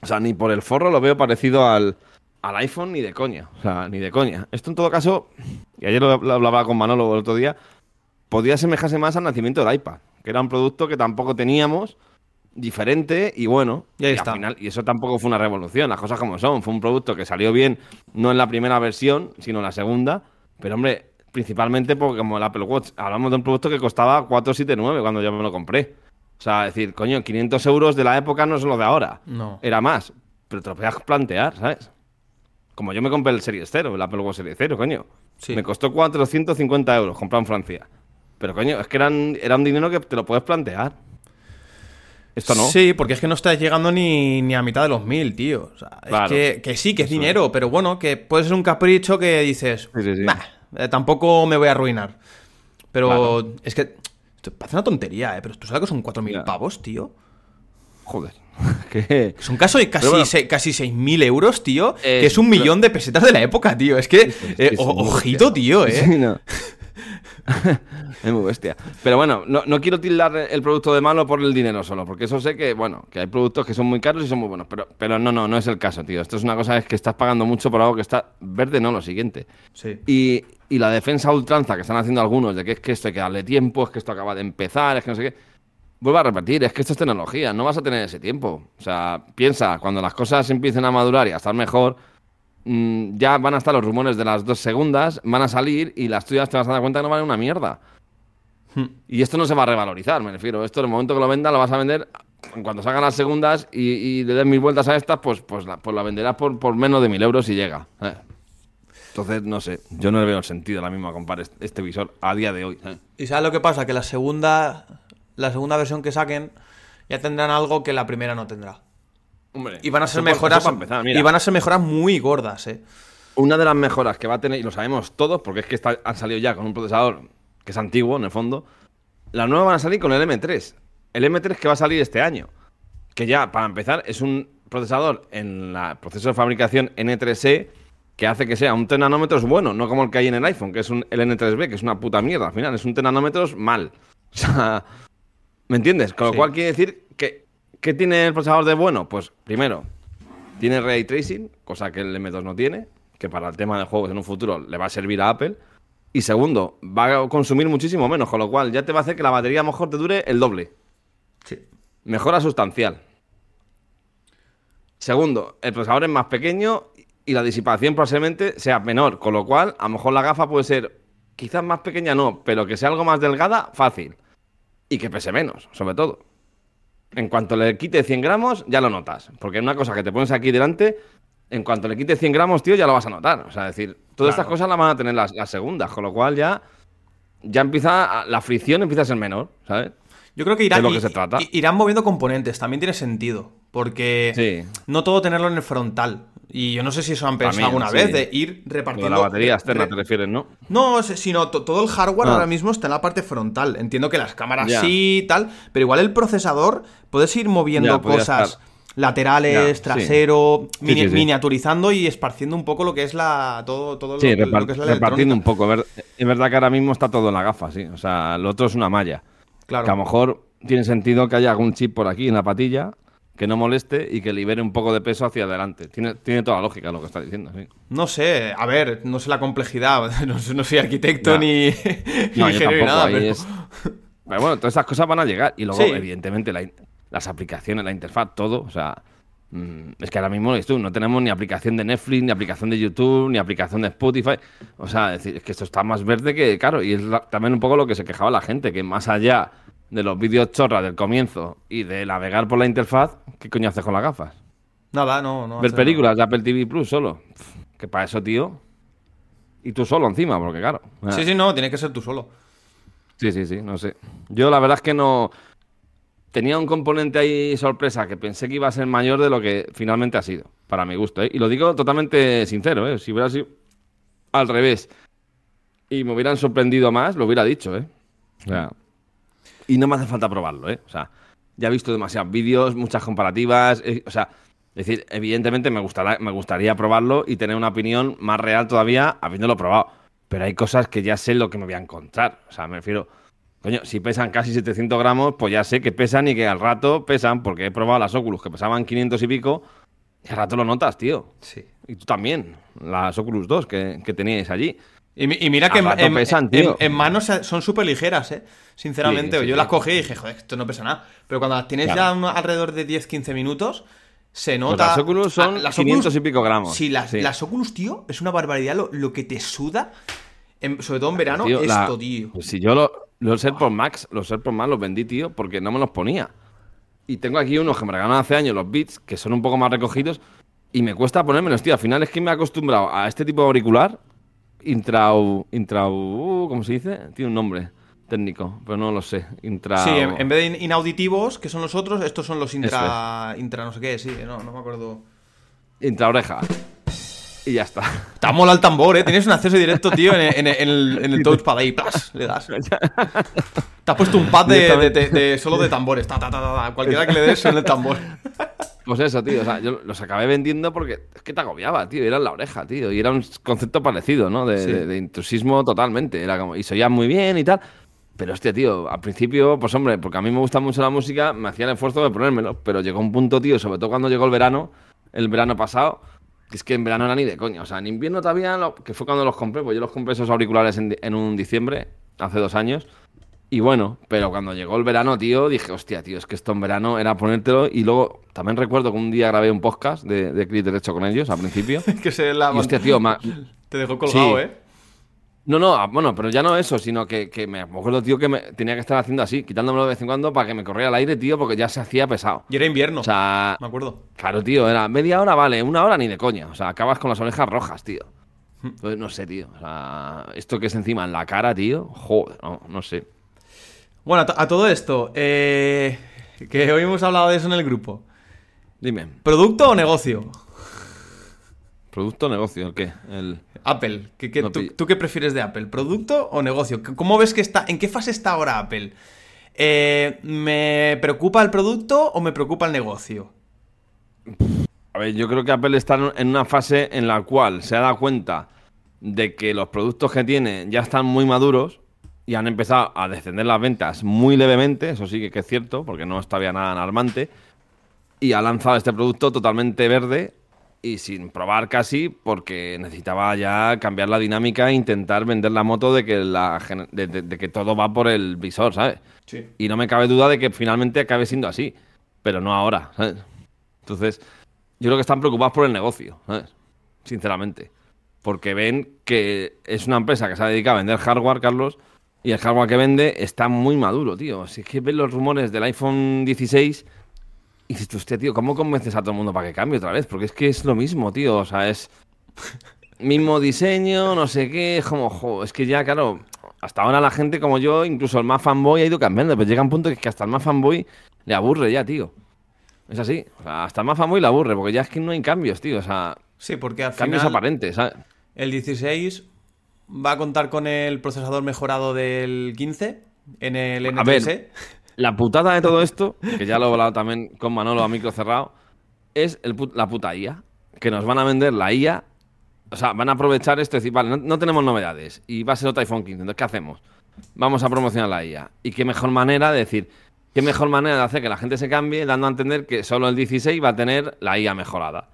Speaker 2: o sea, ni por el forro lo veo parecido al, al iPhone ni de coña, o sea, ni de coña. Esto en todo caso, y ayer lo, lo hablaba con Manolo el otro día, podría asemejarse más al nacimiento del iPad, que era un producto que tampoco teníamos, diferente y bueno,
Speaker 1: Y ahí está.
Speaker 2: final- y eso tampoco fue una revolución, las cosas como son, fue un producto que salió bien, no en la primera versión, sino en la segunda, pero hombre, principalmente porque como el Apple Watch, hablamos de un producto que costaba 479 cuando yo me lo compré. O sea, decir, coño, 500 euros de la época no son los de ahora.
Speaker 1: No.
Speaker 2: Era más. Pero te lo podías plantear, ¿sabes? Como yo me compré el Series 0, el Apple Watch Series 0, coño.
Speaker 1: Sí.
Speaker 2: Me costó 450 euros comprado en Francia. Pero, coño, es que eran, era un dinero que te lo puedes plantear. Esto no.
Speaker 1: Sí, porque es que no estás llegando ni, ni a mitad de los mil, tío. O sea,
Speaker 2: Claro.
Speaker 1: es que, que sí, que es
Speaker 2: Eso
Speaker 1: dinero, pero bueno, que puede ser un capricho que dices,
Speaker 2: Sí, sí, sí.
Speaker 1: "Bah, eh, tampoco me voy a arruinar. Pero
Speaker 2: Claro.
Speaker 1: es que parece una tontería, ¿eh? Pero tú sabes que son 4.000
Speaker 2: Ya.
Speaker 1: pavos, tío.
Speaker 2: Joder. que...
Speaker 1: Son casi, casi,
Speaker 2: bueno.
Speaker 1: se- casi 6.000 euros, tío.
Speaker 2: Eh,
Speaker 1: que es un
Speaker 2: pero-
Speaker 1: millón de pesetas de la época, tío. Es que, eh, o- ojito, tío, ¿eh?
Speaker 2: Sí, no. es muy bestia. Pero bueno, no, no quiero tildar el producto de malo por el dinero solo, porque eso sé que, bueno, que hay productos que son muy caros y son muy buenos, pero, pero no, no, no es el caso, tío. Esto es una cosa es que estás pagando mucho por algo que está verde, no, lo siguiente.
Speaker 1: Sí.
Speaker 2: Y, y la defensa ultranza que están haciendo algunos de que es que esto hay que darle tiempo, es que esto acaba de empezar, es que no sé qué. Vuelvo a repetir, es que esto es tecnología, no vas a tener ese tiempo. O sea, piensa, cuando las cosas empiecen a madurar y a estar mejor, mm, ya van a estar los rumores de las dos segundas, van a salir y las tuyas te vas a dar cuenta que no valen una mierda.
Speaker 1: Hmm.
Speaker 2: Y esto no se va a revalorizar, me refiero. Esto en el momento que lo venda lo vas a vender cuando salgan las segundas y, y le des mil vueltas a estas, pues, pues, la, pues la venderás por, por menos de mil euros y llega. ¿eh? Entonces, no sé, yo no le veo el sentido ahora mismo a comprar este, este visor a día de hoy. ¿eh?
Speaker 1: ¿Y sabes lo que pasa? Que la segunda, la segunda versión que saquen ya tendrán algo que la primera no tendrá.
Speaker 2: Hombre,
Speaker 1: Y van a ser
Speaker 2: eso
Speaker 1: mejoras.
Speaker 2: eso para empezar, mira.
Speaker 1: y van a ser mejoras muy gordas, eh.
Speaker 2: Una de las mejoras que va a tener, y lo sabemos todos, porque es que está- han salido ya con un procesador que es antiguo, en el fondo. Las nuevas van a salir con el M3. El M3 que va a salir este año. Que ya, para empezar, es un procesador en el proceso de fabricación N3E que hace que sea un 3 nanómetros bueno, no como el que hay en el iPhone, que es un, el N3B, que es una puta mierda. Al final, es un 3 nanómetros mal. O sea, ¿me entiendes? Con lo
Speaker 1: Sí.
Speaker 2: cual quiere decir que, ¿qué tiene el procesador de bueno? Pues primero, tiene ray tracing, cosa que el M2 no tiene, que para el tema de juegos en un futuro le va a servir a Apple. Y segundo, va a consumir muchísimo menos, con lo cual ya te va a hacer que la batería a lo mejor te dure el doble.
Speaker 1: Sí.
Speaker 2: Mejora sustancial. Segundo, el procesador es más pequeño y la disipación probablemente sea menor, con lo cual a lo mejor la gafa puede ser quizás más pequeña, no, pero que sea algo más delgada, fácil. Y que pese menos, sobre todo. En cuanto le quite 100 gramos, ya lo notas. Porque es una cosa que te pones aquí delante en cuanto le quites 100 gramos, tío, ya lo vas a notar. O sea, es decir, todas estas cosas las van a tener las, las segundas, con lo cual ya, ya empieza, la fricción empieza a ser menor, ¿sabes?
Speaker 1: Yo creo que irán,
Speaker 2: de lo que se trata.
Speaker 1: i- irán moviendo componentes, también tiene sentido. Porque
Speaker 2: Sí.
Speaker 1: no todo tenerlo en el frontal. Y yo no sé si eso han pensado alguna
Speaker 2: sí.
Speaker 1: vez, de ir repartiendo.
Speaker 2: la batería externa te refieres, ¿no?
Speaker 1: No, sino to- todo el hardware
Speaker 2: Ah.
Speaker 1: ahora mismo está en la parte frontal. Entiendo que las cámaras sí y tal, pero igual el procesador puedes ir moviendo cosas laterales,
Speaker 2: Ya,
Speaker 1: trasero,
Speaker 2: Sí,
Speaker 1: mini-
Speaker 2: sí, sí.
Speaker 1: miniaturizando y esparciendo un poco lo que es la todo, todo
Speaker 2: Sí,
Speaker 1: lo, que es la
Speaker 2: repartiendo un poco. Es verdad que ahora mismo está todo en la gafa, sí. O sea, lo otro es una malla.
Speaker 1: Claro.
Speaker 2: Que a lo mejor tiene sentido que haya algún chip por aquí en la patilla que no moleste y que libere un poco de peso hacia adelante. Tiene, tiene toda lógica lo que está diciendo, sí.
Speaker 1: No sé, a ver, no sé la complejidad, no, soy- no soy arquitecto ni, ni
Speaker 2: No, yo
Speaker 1: ni
Speaker 2: tampoco.
Speaker 1: nada, pero-
Speaker 2: es- Pero bueno, todas esas cosas van a llegar. Y luego,
Speaker 1: Sí.
Speaker 2: evidentemente, la las aplicaciones, la interfaz, todo. O sea, es que ahora mismo tú, no tenemos ni aplicación de Netflix, ni aplicación de YouTube, ni aplicación de Spotify. O sea, es decir, es que esto está más verde que, claro, y es la- también un poco lo que se quejaba la gente, que más allá de los vídeos chorras del comienzo y de navegar por la interfaz, ¿qué coño haces con las gafas?
Speaker 1: Nada, no, no.
Speaker 2: Ver películas de Apple TV Plus solo. Pff, Que para eso, tío. Y tú solo encima, porque claro.
Speaker 1: nada. Sí, sí, no, tiene que ser tú solo.
Speaker 2: Sí, sí, sí, no sé. Yo la verdad es que no. Tenía un componente ahí sorpresa que pensé que iba a ser mayor de lo que finalmente ha sido, para mi gusto. ¿eh? Y lo digo totalmente sincero, ¿eh? Si hubiera sido al revés y me hubieran sorprendido más, lo hubiera dicho, ¿eh? Y no me hace falta probarlo, ¿eh? O sea, ya he visto demasiados vídeos, muchas comparativas, eh, o sea, es decir, evidentemente me, gustará, me gustaría probarlo y tener una opinión más real todavía habiéndolo probado. Pero hay cosas que ya sé lo que me voy a encontrar. O sea, me refiero, coño, si pesan casi 700 gramos, pues ya sé que pesan y que al rato pesan, porque he probado las Oculus que pesaban 500 y pico, y al rato lo notas, tío.
Speaker 1: Sí.
Speaker 2: Y tú también, las Oculus 2 que, que teníais allí.
Speaker 1: Y, y mira que
Speaker 2: Al
Speaker 1: en,
Speaker 2: rato
Speaker 1: en-
Speaker 2: pesan, tío.
Speaker 1: en manos son súper ligeras, ¿eh? Sinceramente,
Speaker 2: Sí, sí,
Speaker 1: yo
Speaker 2: sí.
Speaker 1: las cogí y dije, joder, esto no pesa nada. Pero cuando las tienes
Speaker 2: Claro.
Speaker 1: ya alrededor de 10-15 minutos, se
Speaker 2: Pues
Speaker 1: nota.
Speaker 2: las Oculus son
Speaker 1: Ah, las
Speaker 2: 500 y pico gramos.
Speaker 1: Sí, las,
Speaker 2: Sí.
Speaker 1: las Oculus, tío, es una barbaridad lo, lo que te suda, en- sobre todo en verano,
Speaker 2: Tío, la-
Speaker 1: esto, tío.
Speaker 2: pues si yo lo- los AirPods Max, los AirPods Max los vendí, tío, porque no me los ponía. Y tengo aquí unos que me regalaron hace años, los Beats, que son un poco más recogidos, y me cuesta ponérmelos, tío. Al final es que me he acostumbrado a este tipo de auricular, intrau, intrau, ¿cómo se dice? Tiene un nombre técnico, pero no lo sé. Intra...
Speaker 1: Sí, en, en vez de in- inauditivos, que son los otros, estos son los intra. intra no sé qué, sí, no, no me acuerdo.
Speaker 2: Intraoreja. Y ya está.
Speaker 1: Ha mola el tambor, ¿eh? Tienes un acceso directo, tío, en, en- en el, en el touchpad ahí, ¡plas! Le das. Te has puesto un pad de, de- de- de- solo de tambores. Ta, ta, ta. Cualquiera que le des suena el tambor.
Speaker 2: Pues eso, tío. O sea, yo los acabé vendiendo porque es que te agobiaba, tío. Era en la oreja, tío. Y era un concepto parecido, ¿no? De,
Speaker 1: Sí.
Speaker 2: de- intrusismo totalmente. Era como, y oía muy bien y tal. Pero hostia, tío, al principio, pues hombre, porque a mí me gusta mucho la música, me hacía el esfuerzo de ponérmelo. Pero llegó un punto, tío, sobre todo cuando llegó el verano, el verano pasado, es que en verano era ni de coña. O sea, en invierno todavía, lo- que fue cuando los compré, pues yo los compré esos auriculares en, en un diciembre, hace dos años. Y bueno, pero cuando llegó el verano, tío, dije, hostia, tío, es que esto en verano era ponértelo. Y luego también recuerdo que un día grabé un podcast de, de Clip Derecho con ellos al principio.
Speaker 1: que se la
Speaker 2: Y hostia, tío, ma-
Speaker 1: te dejó colgado,
Speaker 2: Sí.
Speaker 1: ¿eh?
Speaker 2: No, no, ah, bueno, pero ya no eso, sino que, que me acuerdo, tío, que me tenía que estar haciendo así, quitándomelo de vez en cuando para que me corriera el aire, tío, porque ya se hacía pesado.
Speaker 1: Y era invierno.
Speaker 2: O sea,
Speaker 1: me acuerdo.
Speaker 2: claro, tío, era media hora, vale, una hora ni de coña. O sea, acabas con las orejas rojas, tío. Pues no sé, tío. O sea, esto que es encima en la cara, tío, joder, no, no sé.
Speaker 1: Bueno, a, a todo esto, eh, que hoy hemos hablado de eso en el grupo.
Speaker 2: Dime,
Speaker 1: ¿Producto o negocio?
Speaker 2: ¿Producto o negocio? ¿El qué? El...
Speaker 1: Apple. ¿qué- qué-
Speaker 2: No
Speaker 1: tú, qué prefieres de Apple? ¿Producto o negocio? ¿Cómo ves que está? ¿En qué fase está ahora Apple? Eh, ¿Me preocupa el producto o me preocupa el negocio?
Speaker 2: A ver, yo creo que Apple está en- una fase en la cual se ha dado cuenta de que los productos que tiene ya están muy maduros y han empezado a descender las ventas muy levemente, eso sí que es cierto, porque no es todavía nada alarmante, y ha lanzado este producto totalmente verde y sin probar casi, porque necesitaba ya cambiar la dinámica e intentar vender la moto de que, la, gen- de- de- de que todo va por el visor, ¿sabes?
Speaker 1: Sí.
Speaker 2: Y no me cabe duda de que finalmente acabe siendo así, pero no ahora, ¿sabes? Entonces, yo creo que están preocupados por el negocio, ¿sabes? Sinceramente. Porque ven que es una empresa que se ha dedicado a vender hardware, Carlos, y el hardware que vende está muy maduro, tío. Si es que ven los rumores del iPhone 16 Y dices, hostia, tío, ¿cómo convences a todo el mundo para que cambie otra vez? Porque es que es lo mismo, tío. O sea, es mismo diseño, no sé qué, es como, jo, es que ya, claro, hasta ahora la gente como yo, incluso el más fanboy ha ido cambiando, pero llega un punto que hasta el más fanboy le aburre ya, tío. Es así, o sea, hasta el más fanboy le aburre, porque ya es que no hay cambios, tío, o sea,
Speaker 1: Sí, porque al
Speaker 2: cambios
Speaker 1: final
Speaker 2: aparentes, ¿sabes?
Speaker 1: el 16 va a contar con el procesador mejorado del 15 en el
Speaker 2: A ver.
Speaker 1: NTS.
Speaker 2: La putada de todo esto, que ya lo he hablado también con Manolo a micro cerrado, es el put- la puta IA. Que nos van a vender la IA. O sea, van a aprovechar esto y decir, vale, no, no tenemos novedades. Y va a ser otro iPhone 15. Entonces, ¿qué hacemos? Vamos a promocionar la IA. Y qué mejor manera de decir, qué mejor manera de hacer que la gente se cambie, dando a entender que solo el 16 va a tener la IA mejorada.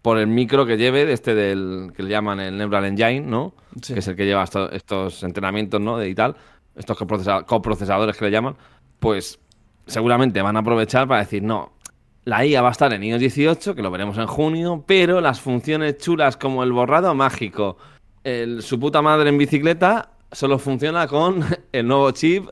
Speaker 2: Por el micro que lleve, de este del que le llaman el Neural Engine, ¿no?
Speaker 1: Sí.
Speaker 2: Que es el que lleva esto- estos entrenamientos, ¿no? De y tal. Estos coprocesa- coprocesadores que le llaman pues seguramente van a aprovechar para decir, no, la IA va a estar en iOS 18, que lo veremos en junio, pero las funciones chulas como el borrado mágico, el, su puta madre en bicicleta, solo funciona con el nuevo chip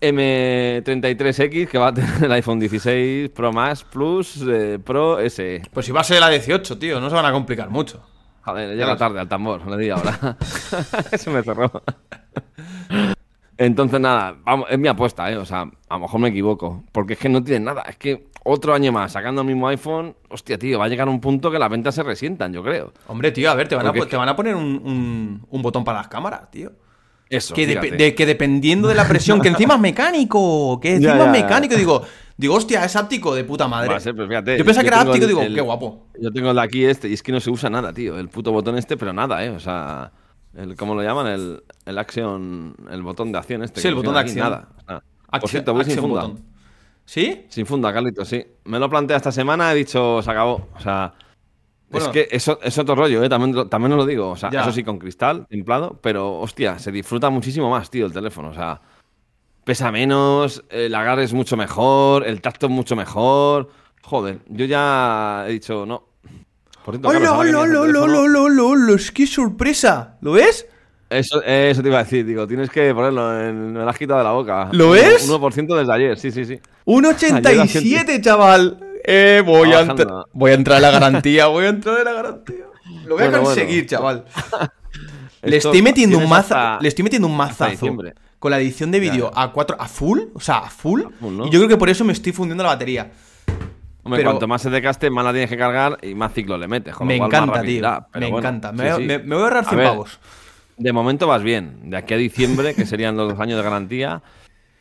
Speaker 2: M33X que va a tener el iPhone 16 Pro Max Plus eh, Pro S.
Speaker 1: Pues si va a ser la 18, tío, no se van a complicar mucho.
Speaker 2: Joder, llega tarde al tambor, le di ahora. Se me cerró. Entonces, nada, vamos, es mi apuesta, ¿eh? O sea, a lo mejor me equivoco. Porque es que no tienen nada. Es que otro año más sacando el mismo iPhone, hostia, tío, va a llegar un punto que las ventas se resientan, yo creo.
Speaker 1: Hombre, tío, a ver, te van, a, te van a poner un, un- un botón para las cámaras, tío.
Speaker 2: Eso.
Speaker 1: Que, de- que dependiendo de la presión, que encima es mecánico, que encima
Speaker 2: Ya,
Speaker 1: es
Speaker 2: ya.
Speaker 1: mecánico, digo, digo, hostia, es áptico de puta madre.
Speaker 2: Va a ser, pues fíjate,
Speaker 1: yo pensaba que era áptico,
Speaker 2: el-
Speaker 1: digo,
Speaker 2: el-
Speaker 1: qué guapo.
Speaker 2: Yo tengo el de aquí este, y es que no se usa nada, tío. El puto botón este, pero nada, ¿eh? O sea, el, ¿cómo lo llaman? El, el action, el botón de acción este.
Speaker 1: Sí, el botón de acción.
Speaker 2: Nada. nada. Por
Speaker 1: Action-
Speaker 2: cierto, voy sin
Speaker 1: action
Speaker 2: funda.
Speaker 1: ¿Sí?
Speaker 2: Sin funda, Carlitos, sí. Me lo planteé esta semana, he dicho, se acabó. O sea,
Speaker 1: Bueno.
Speaker 2: es que eso es otro rollo, ¿eh? También, también os lo digo. O sea,
Speaker 1: Ya.
Speaker 2: eso sí, con cristal, templado, pero hostia, se disfruta muchísimo más, tío, el teléfono. O sea, pesa menos, el agarre es mucho mejor, el tacto es mucho mejor. Joder, yo ya he dicho, no.
Speaker 1: ¡Hola, hola, hola, hola, hola, que sorpresa! ¿Lo ves?
Speaker 2: Eso, eso te iba a decir, digo, tienes que ponerlo en. Me has quitado de la boca.
Speaker 1: ¿Lo
Speaker 2: Un-
Speaker 1: ves?
Speaker 2: 1% desde ayer, sí, sí, sí.
Speaker 1: 1,87, chaval. Eh, voy a, voy a entrar en la garantía, voy a entrar en la garantía. Lo voy a conseguir,
Speaker 2: bueno.
Speaker 1: chaval. Le
Speaker 2: Esto
Speaker 1: estoy metiendo un
Speaker 2: hasta-
Speaker 1: le estoy metiendo un mazazo con la edición de vídeo a 4 a full, o sea, a full,
Speaker 2: full, ¿no?
Speaker 1: y yo creo que por eso me estoy fundiendo la batería.
Speaker 2: Hombre,
Speaker 1: Pero-
Speaker 2: cuanto más se te gaste, más la tienes que cargar y más ciclo le metes. con lo
Speaker 1: Me
Speaker 2: más
Speaker 1: encanta, tío.
Speaker 2: Pero
Speaker 1: Me
Speaker 2: bueno,
Speaker 1: encanta.
Speaker 2: sí,
Speaker 1: Me,
Speaker 2: sí.
Speaker 1: me- me voy a ahorrar
Speaker 2: A
Speaker 1: 100
Speaker 2: ver,
Speaker 1: pavos.
Speaker 2: De momento vas bien. De aquí a diciembre, que serían los dos años de garantía.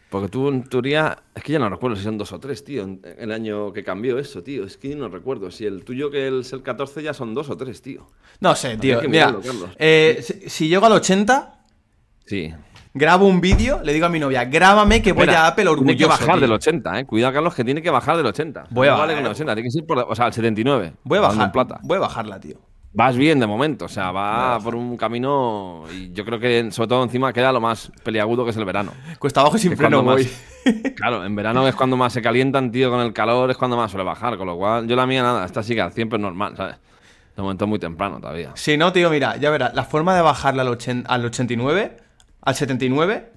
Speaker 2: Porque tú, en teoría, es que ya no recuerdo si son dos o tres, tío, el año que cambió eso, tío. Es que no recuerdo. Si el tuyo que es el 14 ya son dos o tres, tío.
Speaker 1: No sé, tío. Mira,
Speaker 2: mirarlo,
Speaker 1: eh, si, si llego al 80,
Speaker 2: Sí.
Speaker 1: Grabo un vídeo, le digo a mi novia, grábame que voy a Apple orgulloso.
Speaker 2: Tiene que bajar
Speaker 1: tío.
Speaker 2: del 80, eh. Cuidado, Carlos, que tiene que bajar del 80.
Speaker 1: Voy a
Speaker 2: no vale
Speaker 1: bajar.
Speaker 2: con el 80, tiene que ser por, o sea, el 79.
Speaker 1: Voy a bajar.
Speaker 2: plata.
Speaker 1: Voy a bajarla, tío.
Speaker 2: Vas bien de momento, o sea, va por un camino y yo creo que sobre todo encima queda lo más peliagudo que es el verano.
Speaker 1: Cuesta abajo y sin freno voy.
Speaker 2: más- claro, en verano es cuando más se calientan, tío, con el calor es cuando más suele bajar, con lo cual yo la mía nada, esta sigue al 100 pero es normal, ¿sabes? De momento es muy temprano todavía.
Speaker 1: Si no, tío, mira, ya verás, la forma de bajarla al, 80 al 89, al 79,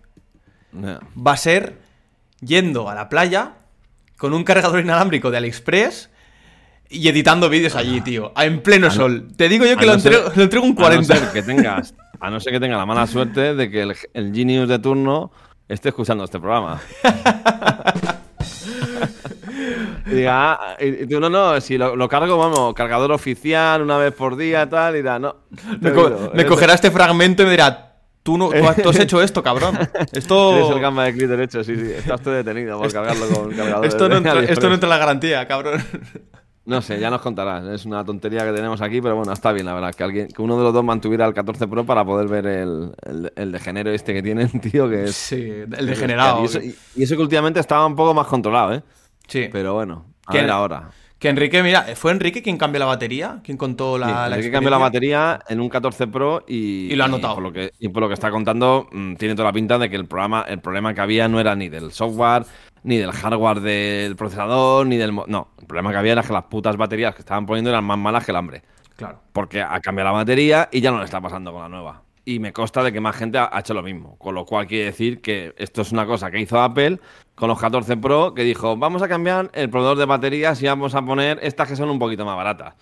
Speaker 2: Ya.
Speaker 1: va a ser yendo a la playa con un cargador inalámbrico de AliExpress y editando vídeos allí, tío, en pleno sol. Te digo yo que lo,
Speaker 2: no ser-
Speaker 1: entrego, lo entrego un
Speaker 2: A no
Speaker 1: 40.
Speaker 2: ser que tengas, a no ser que tenga la mala suerte de que el, el Genius de turno esté escuchando este programa. y diga, ah, y, tú no, no, si lo, lo cargo, vamos, cargador oficial una vez por día, tal, y da, no.
Speaker 1: me, co- me cogerá este fragmento y me dirá, tú, no, tú, has- tú has hecho esto, cabrón. Esto,
Speaker 2: el gamba de clic derecho, sí, sí. Estás tú detenido por cargarlo con cargador.
Speaker 1: esto, no entra, esto no entra en la garantía, cabrón.
Speaker 2: No sé, ya nos contarás. Es una tontería que tenemos aquí, pero bueno, está bien, la verdad. Que alguien, que uno de los dos mantuviera el 14 Pro para poder ver el, el, el degenero este que tienen, tío, que es.
Speaker 1: Sí, el degenerado.
Speaker 2: Y eso, y- y eso que últimamente estaba un poco más controlado, ¿eh?
Speaker 1: Sí.
Speaker 2: Pero bueno, a
Speaker 1: ¿Quién-
Speaker 2: ver ahora.
Speaker 1: Que Enrique, mira, ¿fue Enrique quien cambió la batería? ¿Quién contó la,
Speaker 2: Sí,
Speaker 1: la
Speaker 2: hay que cambiar la batería en un 14 Pro y,
Speaker 1: Y lo ha notado.
Speaker 2: por lo que, y por lo que está contando, mm, tiene toda la pinta de que el programa, el problema que había no era ni del software, ni del hardware del procesador, ni del. No, el problema que había era que las putas baterías que estaban poniendo eran más malas que el hambre.
Speaker 1: Claro.
Speaker 2: Porque ha cambiado la batería y ya no le está pasando con la nueva. Y me consta de que más gente ha, hecho lo mismo. Con lo cual quiere decir que esto es una cosa que hizo Apple con los 14 Pro, que dijo, vamos a cambiar el proveedor de baterías y vamos a poner estas que son un poquito más baratas.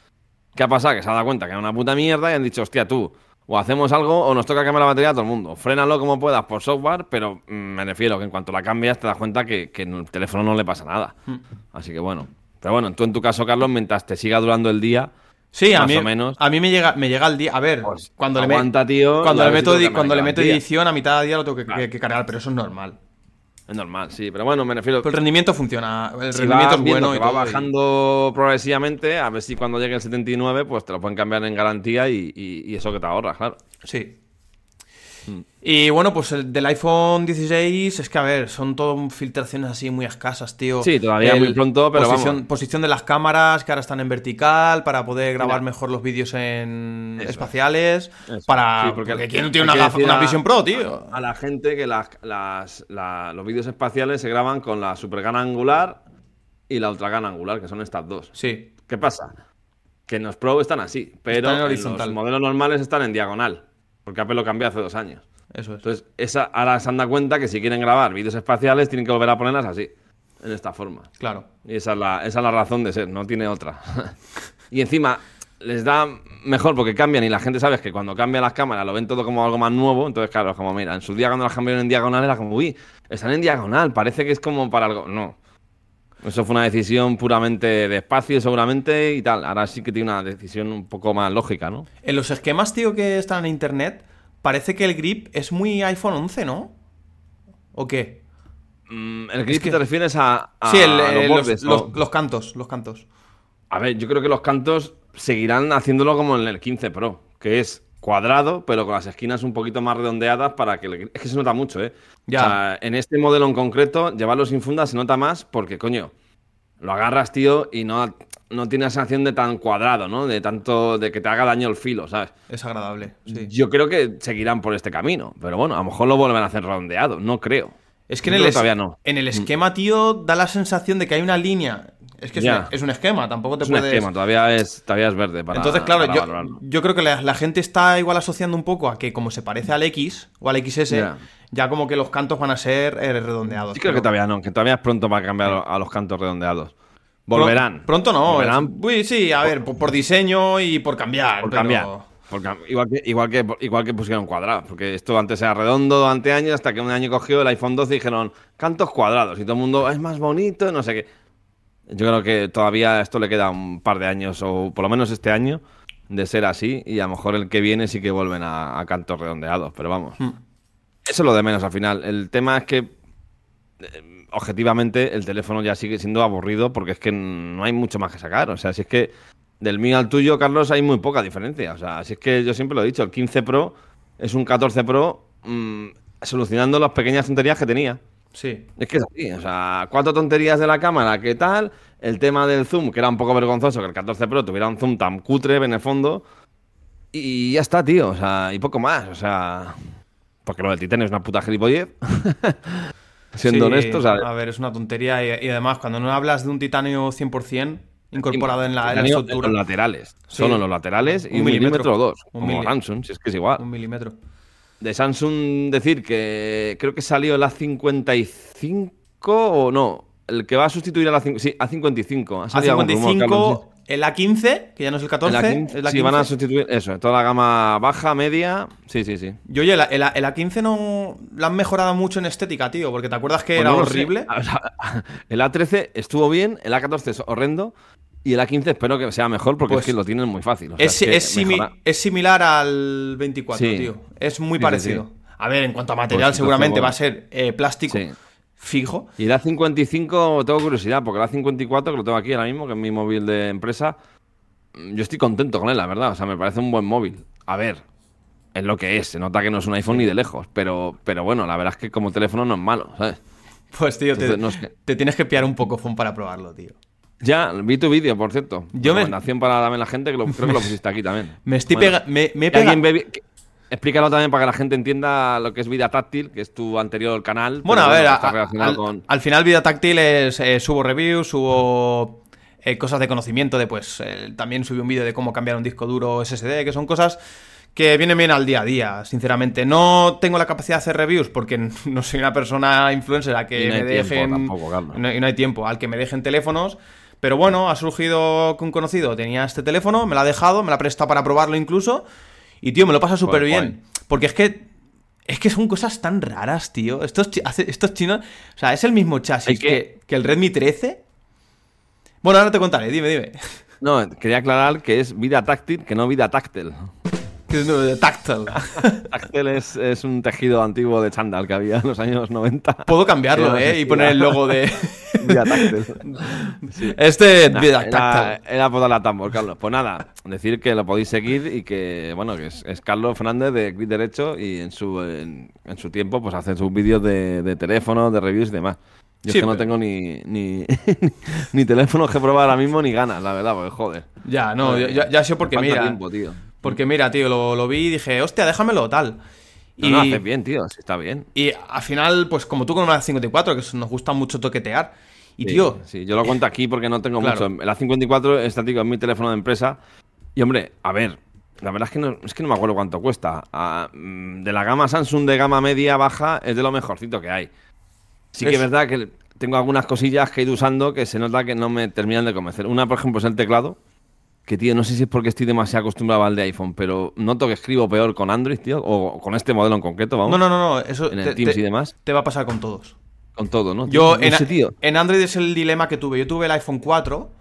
Speaker 2: ¿Qué ha pasado? Que se ha dado cuenta que era una puta mierda y han dicho, hostia, tú, o hacemos algo o nos toca cambiar la batería a todo el mundo. Frénalo como puedas por software, pero mm, me refiero que en cuanto la cambias te das cuenta que, que en el teléfono no le pasa nada.
Speaker 1: Hmm.
Speaker 2: Así que bueno. Pero bueno, tú en tu caso, Carlos, mientras te siga durando el día,
Speaker 1: Sí, a mí,
Speaker 2: o menos.
Speaker 1: a mí me llega, me llega el día. A ver,
Speaker 2: Pues,
Speaker 1: cuando, le,
Speaker 2: tío,
Speaker 1: cuando le
Speaker 2: si
Speaker 1: meto, cuando le meto edición a mitad de día lo tengo que,
Speaker 2: Claro.
Speaker 1: que- que cargar, pero eso es normal.
Speaker 2: es normal, sí. Pero bueno, me refiero.
Speaker 1: Pero el rendimiento funciona, el
Speaker 2: si
Speaker 1: rendimiento es bueno
Speaker 2: que
Speaker 1: y
Speaker 2: va
Speaker 1: todo, y-
Speaker 2: bajando progresivamente, a ver si cuando llegue el 79, pues te lo pueden cambiar en garantía y, y- y eso que te ahorras, claro.
Speaker 1: Sí.
Speaker 2: Mm.
Speaker 1: Y bueno, pues el del iPhone 16 es que, a ver, son todo filtraciones así muy escasas, tío.
Speaker 2: Sí, todavía muy pronto, pero
Speaker 1: posición,
Speaker 2: vamos.
Speaker 1: Posición de las cámaras, que ahora están en vertical, para poder grabar
Speaker 2: Mira.
Speaker 1: mejor los vídeos en
Speaker 2: Eso.
Speaker 1: espaciales.
Speaker 2: Eso.
Speaker 1: Para...
Speaker 2: Sí,
Speaker 1: porque,
Speaker 2: porque
Speaker 1: ¿quién no tiene una, una
Speaker 2: a-
Speaker 1: Vision Pro, tío?
Speaker 2: A la gente que las, las- la- los vídeos espaciales se graban con la super gana angular y la ultra gana angular, que son estas dos.
Speaker 1: Sí.
Speaker 2: ¿Qué pasa? Que en los Pro están así, pero
Speaker 1: Están en
Speaker 2: en los modelos normales están en diagonal, porque Apple lo cambió hace dos años.
Speaker 1: Eso es.
Speaker 2: Entonces, esa, ahora se han dado cuenta que si quieren grabar vídeos espaciales tienen que volver a ponerlas así, en esta forma.
Speaker 1: Claro.
Speaker 2: Y esa es la, esa es la razón de ser, no tiene otra. y encima les da mejor porque cambian y la gente sabe que cuando cambian las cámaras lo ven todo como algo más nuevo. Entonces, claro, es como, mira, en su día cuando las cambiaron en diagonal era como, uy, están en diagonal, parece que es como para algo. No. Eso fue una decisión puramente de espacio, seguramente, y tal. Ahora sí que tiene una decisión un poco más lógica, ¿no?
Speaker 1: En los esquemas, tío, que están en internet, parece que el grip es muy iPhone 11, ¿no? ¿O qué?
Speaker 2: Mm, ¿El grip
Speaker 1: que-
Speaker 2: te refieres a, a
Speaker 1: sí, el-
Speaker 2: los
Speaker 1: eh, los,
Speaker 2: bordes?
Speaker 1: los- los cantos, los cantos.
Speaker 2: A ver, yo creo que los cantos seguirán haciéndolo como en el 15 Pro, que es cuadrado, pero con las esquinas un poquito más redondeadas para que... le- Es que se nota mucho, ¿eh?
Speaker 1: Ya.
Speaker 2: O sea, en este modelo en concreto, llevarlo sin funda se nota más porque, coño, lo agarras, tío, y no, no tiene la sensación de tan cuadrado, ¿no? De tanto... de que te haga daño el filo, ¿sabes?
Speaker 1: Es agradable, sí.
Speaker 2: Yo creo que seguirán por este camino, pero bueno, a lo mejor lo vuelven a hacer redondeado, no creo.
Speaker 1: Es que en el,
Speaker 2: no. Mm.
Speaker 1: en el esquema, tío, da la sensación de que hay una línea. Es que es, un, es un esquema, tampoco te
Speaker 2: Es un esquema, todavía es, todavía es verde para
Speaker 1: Entonces, claro,
Speaker 2: para
Speaker 1: yo, yo creo que la, la gente está igual asociando un poco a que como se parece al X o al XS,
Speaker 2: Ya.
Speaker 1: ya como que los cantos van a ser eh, redondeados.
Speaker 2: Sí, creo que todavía no, que todavía es pronto para cambiar a los cantos redondeados. Volverán.
Speaker 1: Pron- Pronto no.
Speaker 2: Volverán
Speaker 1: Uy, sí, a ver, por, por diseño y por cambiar.
Speaker 2: por
Speaker 1: pero-
Speaker 2: cambiar. Igual, que, igual, que, igual que pusieron cuadrados, porque esto antes era redondo durante años, hasta que un año cogió el iPhone 12 y dijeron cantos cuadrados, y todo el mundo es más bonito, no sé qué. Yo creo que todavía esto le queda un par de años, o por lo menos este año, de ser así, y a lo mejor el que viene sí que vuelven a, a cantos redondeados, pero vamos.
Speaker 1: Hmm.
Speaker 2: Eso es lo de menos al final. El tema es que eh, objetivamente el teléfono ya sigue siendo aburrido porque es que no hay mucho más que sacar. O sea, si es que del mío al tuyo, Carlos, hay muy poca diferencia. O sea, si es que yo siempre lo he dicho, el 15 Pro es un 14 Pro mm, solucionando las pequeñas tonterías que tenía.
Speaker 1: Sí.
Speaker 2: Es que es así, o sea, cuatro tonterías de la cámara, ¿qué tal? El tema del zoom, que era un poco vergonzoso que el 14 Pro tuviera un zoom tan cutre en el fondo. Y ya está, tío, o sea, y poco más, o sea... Porque lo del titanio es una puta gilipollez. Siendo
Speaker 1: Sí,
Speaker 2: honesto, sea,
Speaker 1: A ver, es una tontería. Y, y además, cuando no hablas de un titanio 100% incorporado en la, en la estructura,
Speaker 2: En los laterales,
Speaker 1: Sí.
Speaker 2: solo en los laterales y
Speaker 1: Un
Speaker 2: un
Speaker 1: milímetro.
Speaker 2: milímetro o dos,
Speaker 1: Un
Speaker 2: como
Speaker 1: mili-
Speaker 2: Samsung, si es que es igual.
Speaker 1: un milímetro.
Speaker 2: De Samsung decir que creo que salió el A55 o no, el que va a sustituir a la sí, A55. Ha salido algún rumor, Carlos,
Speaker 1: A55, el A15, que ya no es el 14,
Speaker 2: El A15,
Speaker 1: es la
Speaker 2: sí, van a sustituir eso, toda la gama baja, media. Sí, sí, sí.
Speaker 1: Yo, oye, el, el, el A15 no lo han mejorado mucho en estética, tío, porque te acuerdas que
Speaker 2: Pues
Speaker 1: era
Speaker 2: no lo sé.
Speaker 1: horrible.
Speaker 2: El A13 estuvo bien, el A14 es horrendo. Y el A15 espero que sea mejor porque
Speaker 1: Pues
Speaker 2: es que lo tienen muy fácil. o sea,
Speaker 1: Es,
Speaker 2: que
Speaker 1: es, simi- es similar al 24,
Speaker 2: Sí.
Speaker 1: tío. Es muy
Speaker 2: Sí,
Speaker 1: parecido.
Speaker 2: sí.
Speaker 1: A ver, en cuanto a material,
Speaker 2: Pues,
Speaker 1: seguramente va a ser eh, plástico fijo.
Speaker 2: Y el A55 tengo curiosidad, porque el A54, que lo tengo aquí ahora mismo, que es mi móvil de empresa, mm, yo estoy contento con él, la verdad. O sea, me parece un buen móvil. A ver, es lo que es. Se nota que no es un iPhone ni de lejos. Pero, pero bueno, la verdad es que como teléfono no es malo, ¿sabes?
Speaker 1: Pues, tío, te tienes que pillar un poco phone para probarlo, tío.
Speaker 2: Ya, vi tu vídeo, por cierto.
Speaker 1: Yo me-
Speaker 2: Recomendación para darme la gente, que lo, creo que lo pusiste aquí también.
Speaker 1: Me estoy
Speaker 2: Bueno,
Speaker 1: pega- me, me pega-
Speaker 2: ve Explícalo también para que la gente entienda lo que es vida táctil, que es tu anterior canal.
Speaker 1: Bueno, a ver, a- al,
Speaker 2: con...
Speaker 1: al final Vida Táctil es, eh, subo reviews, subo eh, cosas de conocimiento de pues eh, también subí un vídeo de cómo cambiar un disco duro SSD, que son cosas que viene bien al día a día, sinceramente. No tengo la capacidad de hacer reviews porque no soy una persona influencer a que
Speaker 2: Y no
Speaker 1: me dejen.
Speaker 2: tampoco,
Speaker 1: no, y no hay tiempo, al que me dejen teléfonos. Pero bueno, ha surgido que un conocido tenía este teléfono, me lo ha dejado, me lo ha prestado para probarlo incluso. Y tío, me lo pasa súper bien. Porque es que. Es que son cosas tan raras, tío. Estos, chinos. O sea, es el mismo chasis
Speaker 2: que-
Speaker 1: que, que el Redmi 13. Bueno, ahora te contaré, dime, dime.
Speaker 2: No, quería aclarar que es vida táctil, que no vida táctil.
Speaker 1: De Tactile.
Speaker 2: Táctil es, es un tejido antiguo de chándal que había en los años 90.
Speaker 1: Puedo cambiarlo, ¿eh? Y poner el logo de.
Speaker 2: Vida táctil.
Speaker 1: Este
Speaker 2: Nah,
Speaker 1: vida
Speaker 2: era,
Speaker 1: Tactile.
Speaker 2: era por darle a tambor, Carlos. Pues nada, decir que lo podéis seguir y que, bueno, que es, es Carlos Fernández de Click Derecho y en su, en, en su tiempo pues hace sus vídeos de, de teléfono, de reviews y demás. Yo
Speaker 1: Sí,
Speaker 2: es que no
Speaker 1: pero-
Speaker 2: tengo ni, ni, ni teléfonos que probar ahora mismo ni ganas, la verdad, porque joder.
Speaker 1: Ya, no, ya, ya, ya sé porque mira.
Speaker 2: tiempo, tío.
Speaker 1: Porque mira, tío, lo, lo vi y dije, hostia, déjamelo, tal.
Speaker 2: No,
Speaker 1: Y,
Speaker 2: no, haces bien, tío, está bien.
Speaker 1: y al final, pues como tú con una 54, que nos gusta mucho toquetear. Y
Speaker 2: Sí,
Speaker 1: tío,
Speaker 2: Sí, yo lo cuento aquí porque no tengo
Speaker 1: Claro.
Speaker 2: mucho. El A54 está tío, es mi teléfono de empresa. Y hombre, a ver, la verdad es que no, es que no me acuerdo cuánto cuesta. Ah, mm, de la gama Samsung de gama media baja es de lo mejorcito que hay. Sí que
Speaker 1: es
Speaker 2: verdad que tengo algunas cosillas que he ido usando que se nota que no me terminan de convencer. Una, por ejemplo, es el teclado. Que, tío, no sé si es porque estoy demasiado acostumbrado al de iPhone, pero noto que escribo peor con Android, tío, o con este modelo en concreto, vamos.
Speaker 1: no, no, no, no, eso
Speaker 2: En el
Speaker 1: te,
Speaker 2: Teams
Speaker 1: te-
Speaker 2: y demás.
Speaker 1: te va a pasar con todos.
Speaker 2: Con todo, ¿no?
Speaker 1: Yo
Speaker 2: no
Speaker 1: en,
Speaker 2: sé, tío.
Speaker 1: en Android es el dilema que tuve. Yo tuve el iPhone 4.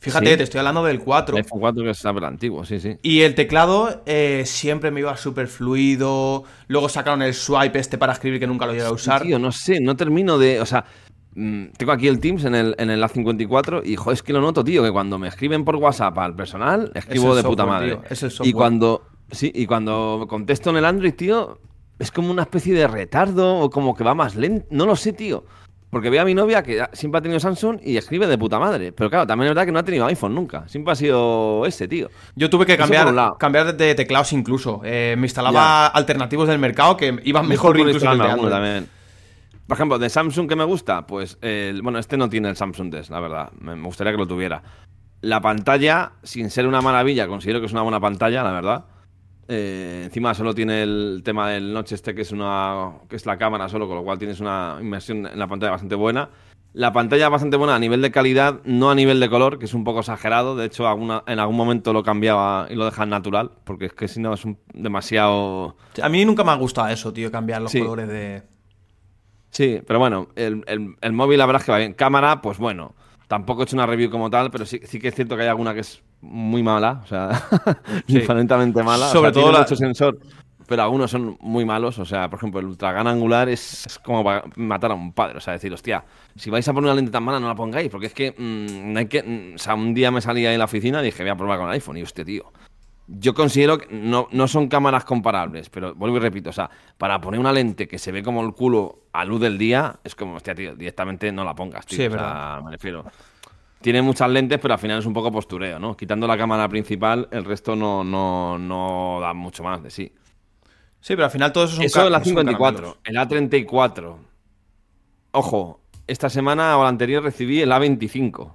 Speaker 1: Fíjate,
Speaker 2: Sí.
Speaker 1: te estoy hablando del 4.
Speaker 2: El iPhone 4 que es súper antiguo, sí, sí.
Speaker 1: Y el teclado eh, siempre me iba súper fluido. Luego sacaron el swipe este para escribir que nunca lo llegué a usar.
Speaker 2: Tío, no sé, no termino de. O sea, tengo aquí el Teams en el, en el A54 y, joder, es que lo noto, tío, que cuando me escriben por WhatsApp al personal, escribo de puta madre.
Speaker 1: tío, es el
Speaker 2: y cuando. Sí, y cuando contesto en el Android, tío, es como una especie de retardo o como que va más lento. No lo sé, tío. Porque veo a mi novia que siempre ha tenido Samsung y escribe de puta madre. Pero claro, también es verdad que no ha tenido iPhone nunca. Siempre ha sido ese, tío.
Speaker 1: Yo tuve que cambiar, cambiar de teclados incluso. Eh, me instalaba alternativos del mercado que iban mejor
Speaker 2: Por
Speaker 1: incluso que el de Android.
Speaker 2: también. Por ejemplo, de Samsung que me gusta, pues el, bueno, este no tiene el Samsung Desk, la verdad. Me, me gustaría que lo tuviera. La pantalla, sin ser una maravilla, considero que es una buena pantalla, la verdad. Eh, encima solo tiene el tema del noche este que es una que es la cámara solo, con lo cual tienes una inmersión en la pantalla bastante buena. La pantalla bastante buena a nivel de calidad, no a nivel de color, que es un poco exagerado. De hecho, alguna- en algún momento lo cambiaba y lo dejan natural, porque es que si no es un- demasiado
Speaker 1: A mí nunca me ha gustado eso, tío, cambiar los
Speaker 2: Sí.
Speaker 1: colores de.
Speaker 2: Sí, pero bueno, el, el- el móvil la verdad es que va bien. Cámara, pues bueno, tampoco he hecho una review como tal, pero sí, sí que es cierto que hay alguna que es muy mala, o sea,
Speaker 1: Sí.
Speaker 2: infinitamente mala. O
Speaker 1: Sobre
Speaker 2: sea,
Speaker 1: todo la-
Speaker 2: mucho sensor, pero algunos son muy malos. O sea, por ejemplo, el ultra gran angular es, es como para matar a un padre. O sea, decir, hostia, si vais a poner una lente tan mala, no la pongáis, porque es que mm, hay que. mm, o sea, un día me salí ahí en la oficina y dije, voy a probar con el iPhone, y hostia, tío. Yo considero que no, no son cámaras comparables, pero vuelvo y repito, o sea, para poner una lente que se ve como el culo a luz del día, es como, hostia, tío, directamente no la pongas, tío.
Speaker 1: Sí,
Speaker 2: o sea,
Speaker 1: verdad.
Speaker 2: me refiero. Tiene muchas lentes, pero al final es un poco postureo, ¿no? Quitando la cámara principal, el resto no, no, no da mucho más de sí.
Speaker 1: Sí, pero al final todo eso son
Speaker 2: Eso es la
Speaker 1: son
Speaker 2: 54.
Speaker 1: caramelos.
Speaker 2: El A34. Ojo, esta semana o la anterior recibí el A25.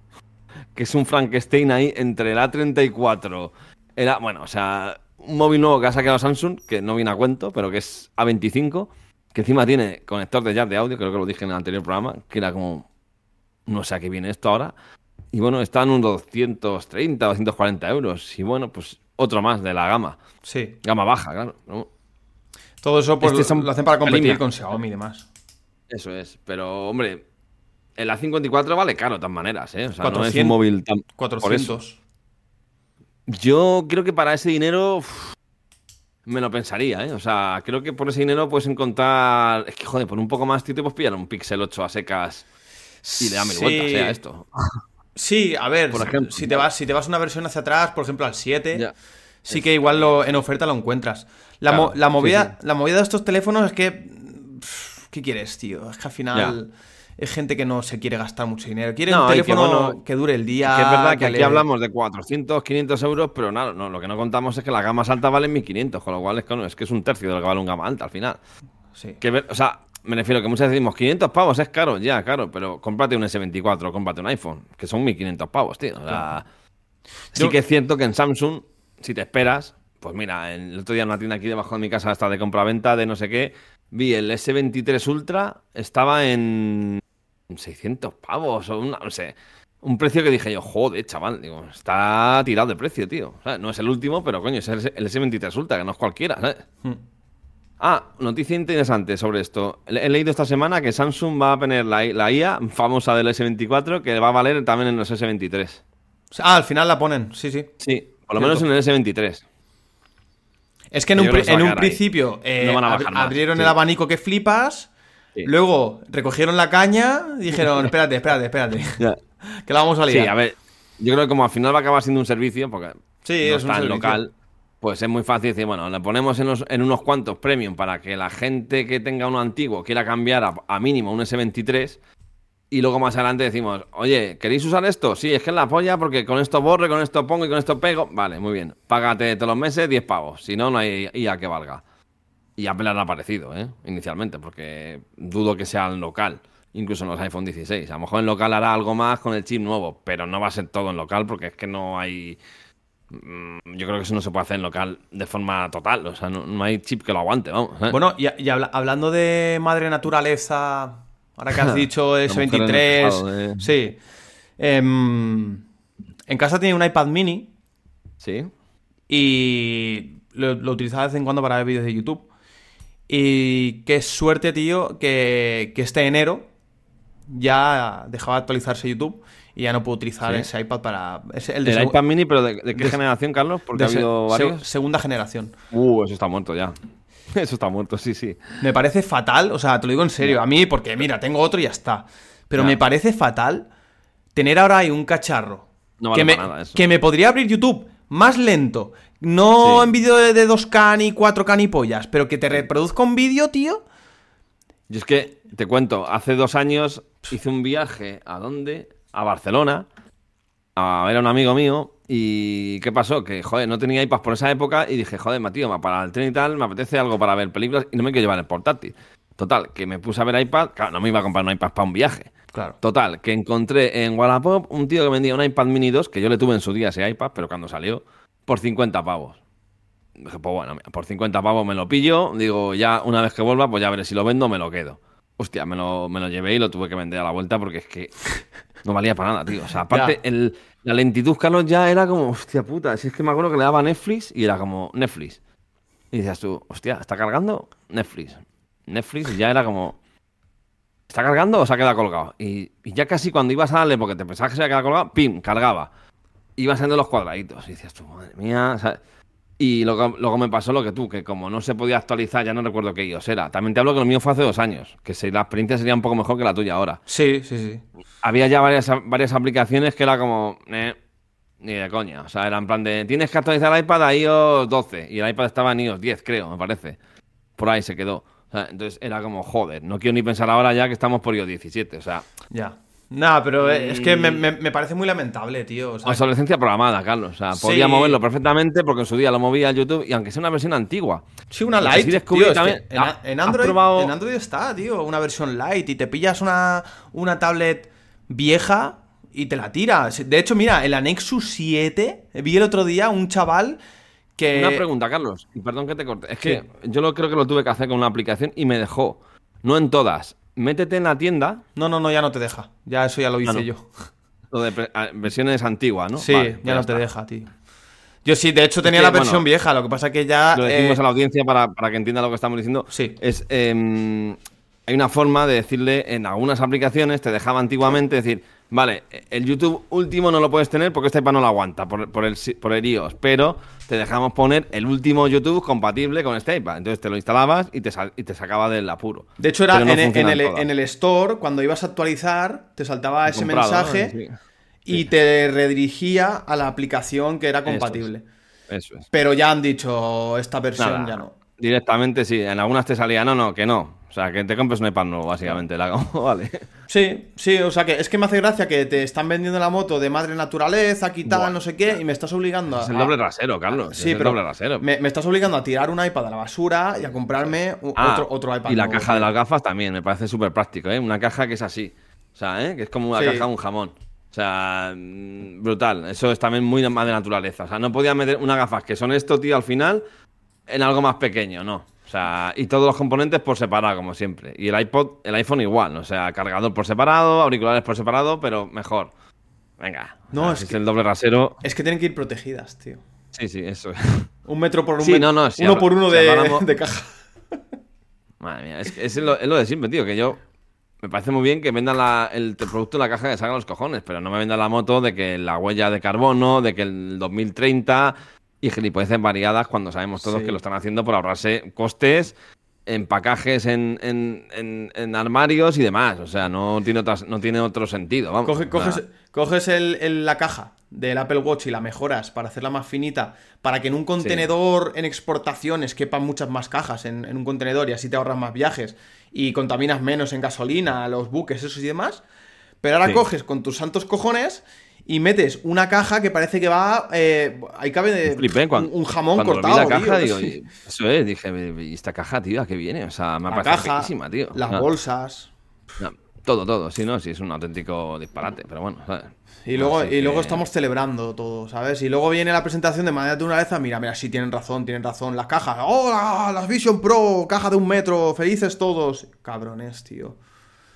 Speaker 2: Que es un Frankenstein ahí entre el A34. El A- bueno, o sea, un móvil nuevo que ha sacado Samsung, que no viene a cuento, pero que es A25. Que encima tiene conector de jack de audio, creo que lo dije en el anterior programa, que era como. No sé a qué viene esto ahora. Y bueno, está en unos 230, 240 euros. Y bueno, pues otro más de la gama.
Speaker 1: Sí.
Speaker 2: Gama baja, claro. ¿no?
Speaker 1: Todo eso pues,
Speaker 2: Este
Speaker 1: lo hacen para competir
Speaker 2: Línea.
Speaker 1: con Xiaomi y demás.
Speaker 2: Eso es, pero hombre, el A54 vale caro de todas maneras, ¿eh? O sea, no es
Speaker 1: 400,
Speaker 2: un móvil tan... por eso.
Speaker 1: 400.
Speaker 2: Yo creo que para ese dinero uf, me lo pensaría, ¿eh? O sea, creo que por ese dinero puedes encontrar... Es que, joder, por un poco más, tío, te puedes pillar un Pixel 8 a secas y le da mil
Speaker 1: Sí.
Speaker 2: vueltas, ¿eh? A esto.
Speaker 1: Sí, a ver,
Speaker 2: Por
Speaker 1: si-
Speaker 2: ejemplo.
Speaker 1: si te vas si te vas una versión hacia atrás, por ejemplo al 7,
Speaker 2: Ya.
Speaker 1: sí que igual lo, en oferta lo encuentras. La,
Speaker 2: Claro,
Speaker 1: mo- la
Speaker 2: sí,
Speaker 1: movida, la movida de estos teléfonos es que pff, ¿qué quieres, tío? Es que al final es gente que no se quiere gastar mucho dinero. Quiere
Speaker 2: No,
Speaker 1: un
Speaker 2: que,
Speaker 1: teléfono
Speaker 2: bueno,
Speaker 1: que dure el día.
Speaker 2: que es verdad que
Speaker 1: que
Speaker 2: aquí
Speaker 1: le-
Speaker 2: hablamos de 400, 500 euros, pero nada, no, lo que no contamos es que las gamas altas valen 1500, con lo cual es que, no, es que es un tercio de lo que vale un gama alta al final.
Speaker 1: Sí.
Speaker 2: Que o sea, me refiero que muchas veces decimos 500 pavos es caro, ya, claro, pero cómprate un S24, cómprate un iPhone, que son 1500 pavos, tío. O sea, sí
Speaker 1: Yo-
Speaker 2: que es cierto que en Samsung, si te esperas, pues mira, el otro día en una tienda aquí debajo de mi casa, hasta de compra-venta de no sé qué, vi el S23 Ultra, estaba en 600 pavos o una, no sé. Un precio que dije yo, joder, chaval, digo, está tirado de precio, tío. O sea, no es el último, pero coño, es el, el S23 Ultra, que no es cualquiera, ¿sabes?
Speaker 1: Hmm.
Speaker 2: Ah, noticia interesante sobre esto. He leído esta semana que Samsung va a poner la, la IA famosa del S24 que va a valer también en los S23.
Speaker 1: Ah, al final la ponen, sí, sí.
Speaker 2: Sí, por lo menos en el S23.
Speaker 1: Es que en
Speaker 2: Yo
Speaker 1: un, en principio eh,
Speaker 2: No
Speaker 1: ab-
Speaker 2: más,
Speaker 1: abrieron
Speaker 2: sí.
Speaker 1: el abanico que flipas,
Speaker 2: Sí.
Speaker 1: luego recogieron la caña y dijeron, espérate, espérate, espérate,
Speaker 2: Ya.
Speaker 1: que la vamos a
Speaker 2: Sí,
Speaker 1: liar.
Speaker 2: a ver, yo creo que como al final va a acabar siendo un servicio, porque
Speaker 1: Sí,
Speaker 2: no
Speaker 1: es
Speaker 2: local, pues es muy fácil decir, bueno, le ponemos en, los- en unos cuantos premium para que la gente que tenga uno antiguo quiera cambiar a, a mínimo un S23 y luego más adelante decimos, oye, ¿queréis usar esto? Sí, es que es la polla porque con esto borro, y con esto pongo y con esto pego. Vale, muy bien. Págate todos los meses 10 pavos, si no, no hay IA que valga. Y Apple ha aparecido, ¿eh? Inicialmente, porque dudo que sea en local, incluso en los iPhone 16. A lo mejor en local hará algo más con el chip nuevo, pero no va a ser todo en local porque es que no hay... mm, Yo creo que eso no se puede hacer en local de forma total, o sea, no, no hay chip que lo aguante, vamos. ¿eh?
Speaker 1: Bueno, y, y habla- hablando de madre naturaleza, ahora que has dicho
Speaker 2: La mujer en el
Speaker 1: S23,
Speaker 2: tejado, eh.
Speaker 1: sí. Em, en casa tiene un iPad mini
Speaker 2: Sí.
Speaker 1: y lo, lo utilizaba de vez en cuando para ver vídeos de YouTube. Y qué suerte, tío, que, que este enero ya dejaba de actualizarse YouTube y ya no puedo utilizar
Speaker 2: Sí.
Speaker 1: ese iPad para... es el de
Speaker 2: ¿El iPad mini, pero de, de qué
Speaker 1: de-
Speaker 2: generación, Carlos? Porque ha habido
Speaker 1: se-
Speaker 2: varios.
Speaker 1: segunda generación.
Speaker 2: Uh, eso está muerto ya. Eso está muerto, sí, sí.
Speaker 1: Me parece fatal, o sea, te lo digo en serio, a mí, porque mira, tengo otro y ya está. Pero me parece fatal tener ahora ahí un cacharro
Speaker 2: No vale
Speaker 1: que, me,
Speaker 2: para nada eso.
Speaker 1: que me podría abrir YouTube más lento. No
Speaker 2: Sí.
Speaker 1: en vídeo de, de 2K ni 4K ni pollas, pero que te reproduzca un vídeo, tío.
Speaker 2: Yo es que, te cuento, hace dos años hice un viaje, ¿a dónde? A Barcelona, a ver a un amigo mío, y ¿qué pasó? Que, joder, no tenía iPad por esa época, y dije, joder, Matío, para el tren y tal, me apetece algo para ver películas, y no me quiero llevar el portátil. Total, que me puse a ver iPad, claro, no me iba a comprar un iPad para un viaje.
Speaker 1: Claro.
Speaker 2: Total, que encontré en Wallapop un tío que vendía un iPad mini 2, que yo le tuve en su día ese iPad, pero cuando salió, por 50 pavos. Dije, pues bueno, por 50 pavos me lo pillo. Digo, ya una vez que vuelva, pues ya veré si lo vendo o me lo quedo. Hostia, me lo, me lo llevé y lo tuve que vender a la vuelta porque es que no valía para nada, tío. O sea, aparte, el, la lentitud, Carlos, ya era como, hostia puta. Si es que me acuerdo que le daba Netflix y era como, Netflix. Y decías tú, hostia, ¿está cargando? Netflix. Netflix ya era como, ¿está cargando o se ha quedado colgado? Y, y ya casi cuando ibas a darle, porque te pensabas que se había quedado colgado, ¡pim! Cargaba. Ibas haciendo los cuadraditos. Y decías tú, madre mía. ¿sabes? Y luego, luego me pasó lo que tú, que como no se podía actualizar, ya no recuerdo qué iOS era. También te hablo que lo mío fue hace dos años, que si la experiencia sería un poco mejor que la tuya ahora.
Speaker 1: Sí, sí, sí.
Speaker 2: Había ya varias, varias aplicaciones que era como, eh, ni de coña. O sea, era en plan de, tienes que actualizar el iPad a iOS 12 y el iPad estaba en iOS 10, creo, me parece. Por ahí se quedó. O sea, entonces era como, joder, no quiero ni pensar ahora ya que estamos por iOS 17. O sea,
Speaker 1: Ya. Nada, pero eh, es que me, me- me parece muy lamentable, tío. o sea,
Speaker 2: obsolescencia programada, Carlos. O sea,
Speaker 1: Sí.
Speaker 2: podía moverlo perfectamente porque en su día lo movía a YouTube y aunque sea una versión antigua.
Speaker 1: Sí, una Lite.
Speaker 2: sí
Speaker 1: tío, es que
Speaker 2: también-
Speaker 1: en,
Speaker 2: ¿Ha-
Speaker 1: en
Speaker 2: has
Speaker 1: Android,
Speaker 2: probado-
Speaker 1: en Android está, tío, una versión Lite y te pillas una, una tablet vieja y te la tiras. De hecho, mira, en la Nexus 7 vi el otro día un chaval que...
Speaker 2: Una pregunta, Carlos, y perdón que te corte. Es que yo lo creo que lo tuve que hacer con una aplicación y me dejó. No en todas. Métete en la tienda,
Speaker 1: No, no, no, ya no te deja. Ya eso ya lo hice
Speaker 2: Ah, no.
Speaker 1: yo.
Speaker 2: lo de versiones antiguas, ¿no?
Speaker 1: Sí,
Speaker 2: Vale,
Speaker 1: ya no te deja, tío. Yo sí, de hecho tenía
Speaker 2: que,
Speaker 1: la versión
Speaker 2: bueno,
Speaker 1: vieja, lo que pasa que ya...
Speaker 2: Lo decimos
Speaker 1: eh,
Speaker 2: a la audiencia para, para que entienda lo que estamos diciendo.
Speaker 1: Sí.
Speaker 2: Es, em, hay una forma de decirle en algunas aplicaciones, te dejaba antiguamente decir, vale, el YouTube último no lo puedes tener porque este iPad no lo aguanta por, por el, por el iOS, pero te dejamos poner el último YouTube compatible con este iPad. Entonces te lo instalabas y te, y te sacaba del apuro.
Speaker 1: De hecho, era
Speaker 2: no
Speaker 1: en, en el, en el store, cuando ibas a actualizar, te saltaba ese
Speaker 2: Comprado, ¿no?
Speaker 1: mensaje
Speaker 2: Sí.
Speaker 1: y te redirigía a la aplicación que era
Speaker 2: Eso es.
Speaker 1: compatible.
Speaker 2: Eso es.
Speaker 1: Pero ya han dicho, esta versión
Speaker 2: Nada,
Speaker 1: ya no.
Speaker 2: Directamente sí, en algunas te salía, no, no, que no. O sea, que te compres un iPad nuevo, básicamente. La vale.
Speaker 1: Sí, sí, o sea que es que me hace gracia que te están vendiendo la moto de madre naturaleza,
Speaker 2: Buah.
Speaker 1: no sé qué, y me estás obligando a.
Speaker 2: Es el doble rasero, Carlos.
Speaker 1: Sí,
Speaker 2: es el
Speaker 1: pero
Speaker 2: doble rasero.
Speaker 1: me, me estás obligando a tirar un iPad a la basura y a comprarme
Speaker 2: Ah,
Speaker 1: otro, otro iPad.
Speaker 2: Y la
Speaker 1: nuevo,
Speaker 2: caja de las gafas también, me parece súper práctico, ¿eh? Una caja que es así. O sea, ¿eh? Que es como una
Speaker 1: Sí.
Speaker 2: caja de un jamón. sea, mm, brutal. Eso es también muy más de naturaleza. O sea, no podía meter unas gafas que son esto, tío, al final, en algo más pequeño, no. O sea, y todos los componentes por separado, como siempre. Y el iPod, el iPhone igual, o sea, cargador por separado, auriculares por separado, pero mejor. Venga.
Speaker 1: No,
Speaker 2: es, el doble rasero.
Speaker 1: Es que tienen que ir protegidas, tío.
Speaker 2: Sí, sí, eso.
Speaker 1: Un metro por un
Speaker 2: sí,
Speaker 1: metro.
Speaker 2: No, no,
Speaker 1: uno por uno de, de, caja.
Speaker 2: Madre mía, es, es, lo, es, lo, de siempre, tío, que yo. Me parece muy bien que vendan la, el producto en la caja que salga los cojones, pero no me vendan la moto de que la huella de carbono, de que el 2030 y gilipolleces variadas cuando sabemos todos sí. que lo están haciendo por ahorrarse costes empacajes en, en, en, armarios y demás. O sea, no tiene, otras, no tiene otro sentido. Vamos.
Speaker 1: Coge, coges, coges el, el, la caja del Apple Watch y la mejoras para hacerla más finita, para que en un contenedor sí. en exportaciones quepan muchas más cajas en, en, un contenedor y así te ahorras más viajes y contaminas menos en gasolina, los buques, esos y demás. Pero ahora sí. coges con tus santos cojones y metes una caja que parece que va. Eh, ahí cabe de,
Speaker 2: Flipé, cuando,
Speaker 1: un, jamón
Speaker 2: cuando
Speaker 1: cortado.
Speaker 2: La caja,
Speaker 1: tío,
Speaker 2: digo, sí. eso es, dije, ¿y esta caja, tío, a qué viene? O sea, me ha parecido tío.
Speaker 1: Las
Speaker 2: no.
Speaker 1: bolsas.
Speaker 2: No, todo, todo, sí, no, sí, es un auténtico disparate, pero bueno, ¿sabes?
Speaker 1: Y luego, y luego estamos celebrando todo, ¿sabes? Y luego viene la presentación de manera de una vez, mira, mira, sí tienen razón, tienen razón. Las cajas, ¡oh, las Vision Pro! Caja de un metro, felices todos. Cabrones, tío.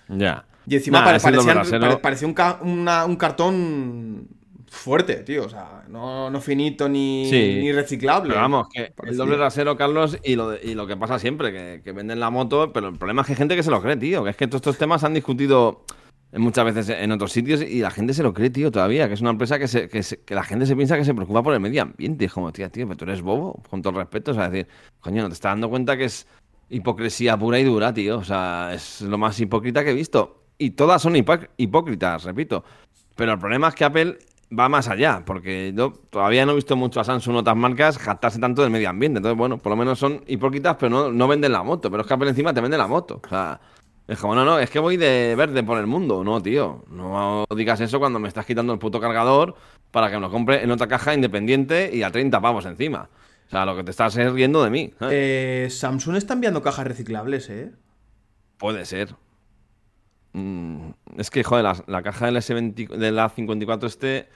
Speaker 2: Ya.
Speaker 1: Y encima nah, parecía un, ca una, un, cartón fuerte, tío. O sea, no, no finito ni,
Speaker 2: sí.
Speaker 1: ni, reciclable.
Speaker 2: Pero vamos, que el doble rasero, Carlos, y lo, de, y lo que pasa siempre, que, que, venden la moto, pero el problema es que hay gente que se lo cree, tío. Que es que todos estos temas han discutido muchas veces en otros sitios y la gente se lo cree, tío, todavía. Que es una empresa que, se, que, se, que la gente se piensa que se preocupa por el medio ambiente. Es como, tío, tío, pero tú eres bobo, con todo el respeto. O sea, decir, coño, no te estás dando cuenta que es hipocresía pura y dura, tío. O sea, es lo más hipócrita que he visto. Y todas son hipócritas, repito. Pero el problema es que Apple va más allá, porque yo todavía no he visto mucho a Samsung o otras marcas jactarse tanto del medio ambiente. Entonces, bueno, por lo menos son hipócritas, pero no, no venden la moto. Pero es que Apple encima te vende la moto. O sea, es como, no, no, es que voy de verde por el mundo. No, tío, no digas eso cuando me estás quitando el puto cargador para que me lo compre en otra caja independiente y a 30 pavos encima. O sea, lo que te estás es riendo de mí.
Speaker 1: ¿eh? Eh, Samsung está enviando cajas reciclables, ¿eh?
Speaker 2: Puede ser. Mm, es que, joder, la, la caja del S20, de la 54 este...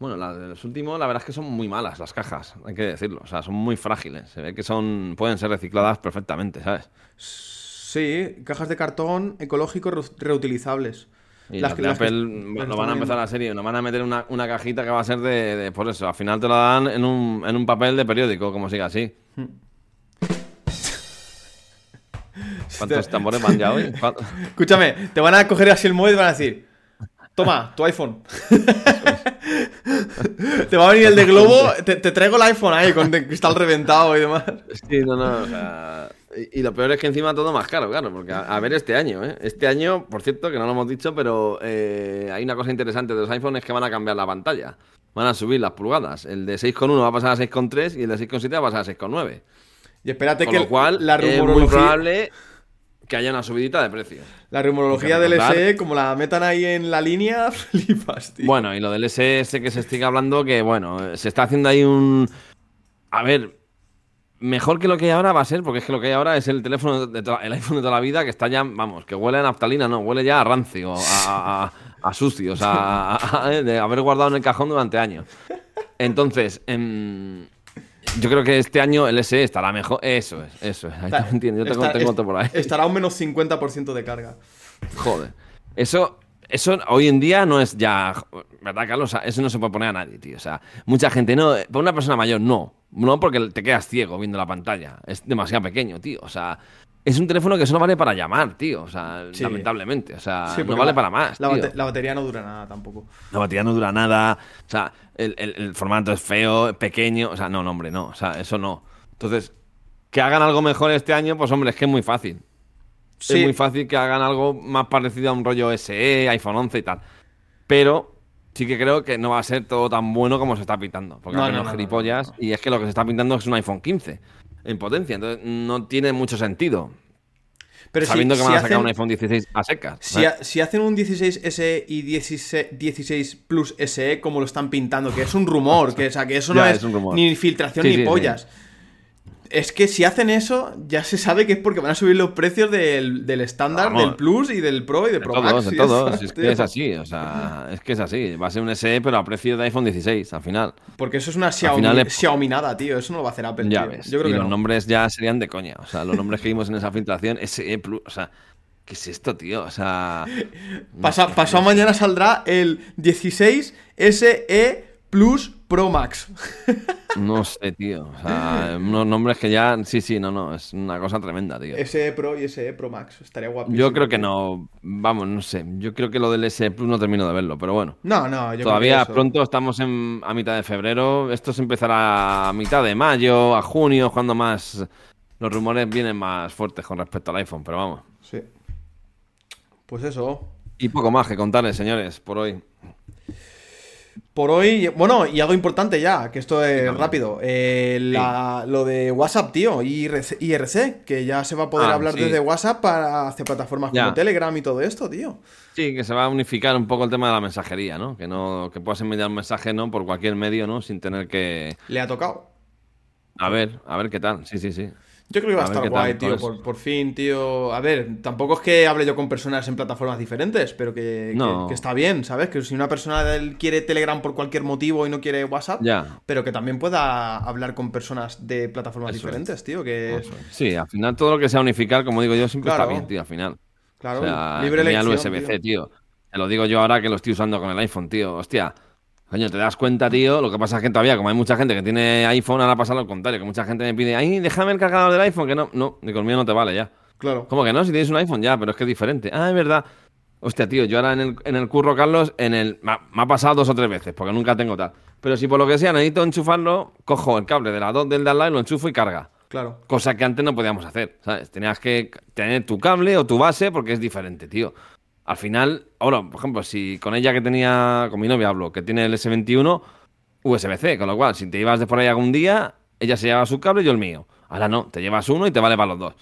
Speaker 2: Bueno, la de los últimos, la verdad es que son muy malas las cajas, hay que decirlo. O sea, son muy frágiles. Se ve que son pueden ser recicladas perfectamente, ¿sabes?
Speaker 1: Sí, cajas de cartón ecológico re reutilizables.
Speaker 2: Y las, de Apple que, lo van a empezar la serie, nos van a meter una, una, cajita que va a ser de, de, Por eso, al final te la dan en un, en un papel de periódico, como siga así. Hmm. ¿Cuántos tambores van ya hoy?
Speaker 1: Escúchame, te van a coger así el móvil y van a decir: Toma, tu iPhone. te va a venir el de Globo, te, te, traigo el iPhone ahí con el cristal reventado y demás.
Speaker 2: Sí, no, no, o sea. Y, y, lo peor es que encima todo más caro, claro, porque a, a, ver este año, ¿eh? Este año, por cierto, que no lo hemos dicho, pero eh, hay una cosa interesante de los iPhones que van a cambiar la pantalla. Van a subir las pulgadas. El de 6,1 va a pasar a 6,3 y el de 6,7 va a pasar a 6,9.
Speaker 1: Y espérate
Speaker 2: Con
Speaker 1: que
Speaker 2: lo cual,
Speaker 1: la
Speaker 2: rumorología... es muy probable que haya una subidita de precio.
Speaker 1: La rumorología del SE, como la metan ahí en la línea, flipas, tío.
Speaker 2: Bueno, y lo del SS que se estica hablando, que bueno, se está haciendo ahí un. A ver, mejor que lo que hay ahora va a ser, porque es que lo que hay ahora es el teléfono, de el iPhone de toda la vida que está ya, vamos, que huele a naftalina, no, huele ya a rancio, a, a, a sucios, a, a, de haber guardado en el cajón durante años. Entonces, eh, yo creo que este año el SE estará mejor. Eso es, eso es. Ahí
Speaker 1: Está,
Speaker 2: entiendo. Yo tengo,
Speaker 1: está,
Speaker 2: tengo otro por ahí.
Speaker 1: Estará un menos 50% de carga.
Speaker 2: Joder. Eso, eso hoy en día no es ya. ¿Verdad, Carlos? eso no se puede poner a nadie, tío. O sea, mucha gente no. Para una persona mayor, no. No porque te quedas ciego viendo la pantalla. Es demasiado pequeño, tío. O sea, es un teléfono que solo vale para llamar, tío. O sea, sí. lamentablemente. O sea, sí, no vale
Speaker 1: la,
Speaker 2: para más.
Speaker 1: La,
Speaker 2: tío.
Speaker 1: bate la, batería no dura nada tampoco.
Speaker 2: La batería no dura nada. O sea, el, el, el formato es feo, es pequeño. O sea, no, no, hombre, no. O sea, eso no. Entonces, que hagan algo mejor este año, pues hombre, es que es muy fácil. Sí. Es muy fácil que hagan algo más parecido a un rollo SE, iPhone 11 y tal. Pero sí que creo que no va a ser todo tan bueno como se está pintando. Porque
Speaker 1: no,
Speaker 2: hay
Speaker 1: no,
Speaker 2: unos
Speaker 1: no,
Speaker 2: gilipollas y es que lo que se está pintando es un iPhone 15 en potencia. Entonces no tiene mucho sentido.
Speaker 1: Pero
Speaker 2: sabiendo
Speaker 1: si,
Speaker 2: que van
Speaker 1: si
Speaker 2: a sacar
Speaker 1: hacen,
Speaker 2: un iPhone 16 a secas.
Speaker 1: Si, ha, si, hacen un 16 SE y 16, 16, Plus SE como lo están pintando, que es un rumor, que, o sea, que eso no
Speaker 2: ya,
Speaker 1: es, ni filtración
Speaker 2: sí,
Speaker 1: ni
Speaker 2: sí,
Speaker 1: pollas.
Speaker 2: Sí.
Speaker 1: Es que si hacen eso, ya se sabe que es porque van a subir los precios del, estándar, del Plus y del Pro y del
Speaker 2: De
Speaker 1: Pro
Speaker 2: todos,
Speaker 1: Max.
Speaker 2: de todos. Es que es así, o sea, es que es así. Va a ser un SE, pero a precio de iPhone 16, al final.
Speaker 1: Porque eso es una Xiaomi,
Speaker 2: es-
Speaker 1: Xiaomi nada, tío. Eso no lo va a hacer Apple,
Speaker 2: Ya
Speaker 1: tío.
Speaker 2: ves.
Speaker 1: Yo creo
Speaker 2: y
Speaker 1: que
Speaker 2: los
Speaker 1: no.
Speaker 2: nombres ya serían de coña. O sea, los nombres que vimos en esa filtración, SE Plus, o sea, ¿qué es esto, tío? O sea.
Speaker 1: Pasa- pasado
Speaker 2: no
Speaker 1: mañana saldrá el 16 SE Plus Pro Max.
Speaker 2: No sé, tío. O sea, unos nombres que ya. Sí, sí, no, no. Es una cosa tremenda, tío.
Speaker 1: SE Pro y SE Pro Max. Estaría guapísimo.
Speaker 2: Yo creo que
Speaker 1: tío.
Speaker 2: no. Vamos, no sé. Yo creo que lo del SE Plus no termino de verlo, pero bueno.
Speaker 1: No, no, yo
Speaker 2: Todavía
Speaker 1: creo que eso-
Speaker 2: pronto estamos en, a mitad de febrero. Esto se empezará a mitad de mayo, a junio, cuando más. Los rumores vienen más fuertes con respecto al iPhone, pero vamos.
Speaker 1: Sí. Pues eso.
Speaker 2: Y poco más que contarles, señores, por hoy.
Speaker 1: Por hoy, bueno, y algo importante ya, que esto es rápido. Eh, la- lo de WhatsApp, tío, IRC, IRC, que ya se va a poder
Speaker 2: Ah,
Speaker 1: hablar
Speaker 2: sí.
Speaker 1: desde WhatsApp para hacer plataformas
Speaker 2: Ya.
Speaker 1: como Telegram y todo esto, tío.
Speaker 2: Sí, que se va a unificar un poco el tema de la mensajería, ¿no? Que no que puedas enviar un mensaje, ¿no? Por cualquier medio, ¿no? Sin tener que...
Speaker 1: Le ha tocado.
Speaker 2: A ver, a ver qué tal. Sí, sí, sí.
Speaker 1: Yo creo que va a, estar
Speaker 2: tal
Speaker 1: guay, tío.
Speaker 2: eso.
Speaker 1: Por, por fin, tío. A ver, tampoco es que hable yo con personas en plataformas diferentes, pero que,
Speaker 2: No.
Speaker 1: que está bien, ¿sabes? Que si una persona quiere Telegram por cualquier motivo y no quiere WhatsApp,
Speaker 2: Ya.
Speaker 1: pero que también pueda hablar con personas de plataformas
Speaker 2: Eso es.
Speaker 1: diferentes, tío. Que
Speaker 2: Eso. Sí, al final todo lo que sea unificar, como digo yo, siempre
Speaker 1: Claro.
Speaker 2: está bien, tío, al final.
Speaker 1: Claro,
Speaker 2: o sea,
Speaker 1: libre
Speaker 2: tenía el
Speaker 1: elección.
Speaker 2: USB-C,
Speaker 1: tío.
Speaker 2: tío. Te lo digo yo ahora que lo estoy usando con el iPhone, tío. Hostia. Coño, te das cuenta, tío. Lo que pasa es que todavía, como hay mucha gente que tiene iPhone, ahora pasa lo contrario. Que mucha gente me pide, ay, déjame el cargador del iPhone. Que no, no, ni con el mío no te vale ya.
Speaker 1: Claro.
Speaker 2: ¿Cómo que no? Si tienes un iPhone ya, pero es que es diferente. Ah, es verdad. Hostia, tío, yo ahora en el, en el curro, Carlos, en el. Me ha, me ha pasado dos o tres veces, porque nunca tengo tal. Pero si por lo que sea necesito enchufarlo, cojo el cable de la 2 del de al lado y lo enchufo y carga.
Speaker 1: Claro.
Speaker 2: Cosa que antes no podíamos hacer, ¿sabes? Tenías que tener tu cable o tu base porque es diferente, tío. Al final, ahora, por ejemplo, si con ella que tenía, con mi novia hablo, que tiene el S21, USB-C, con lo cual, si te ibas de por ahí algún día, ella se llevaba su cable y yo el mío. Ahora no, te llevas uno y te vale para los dos.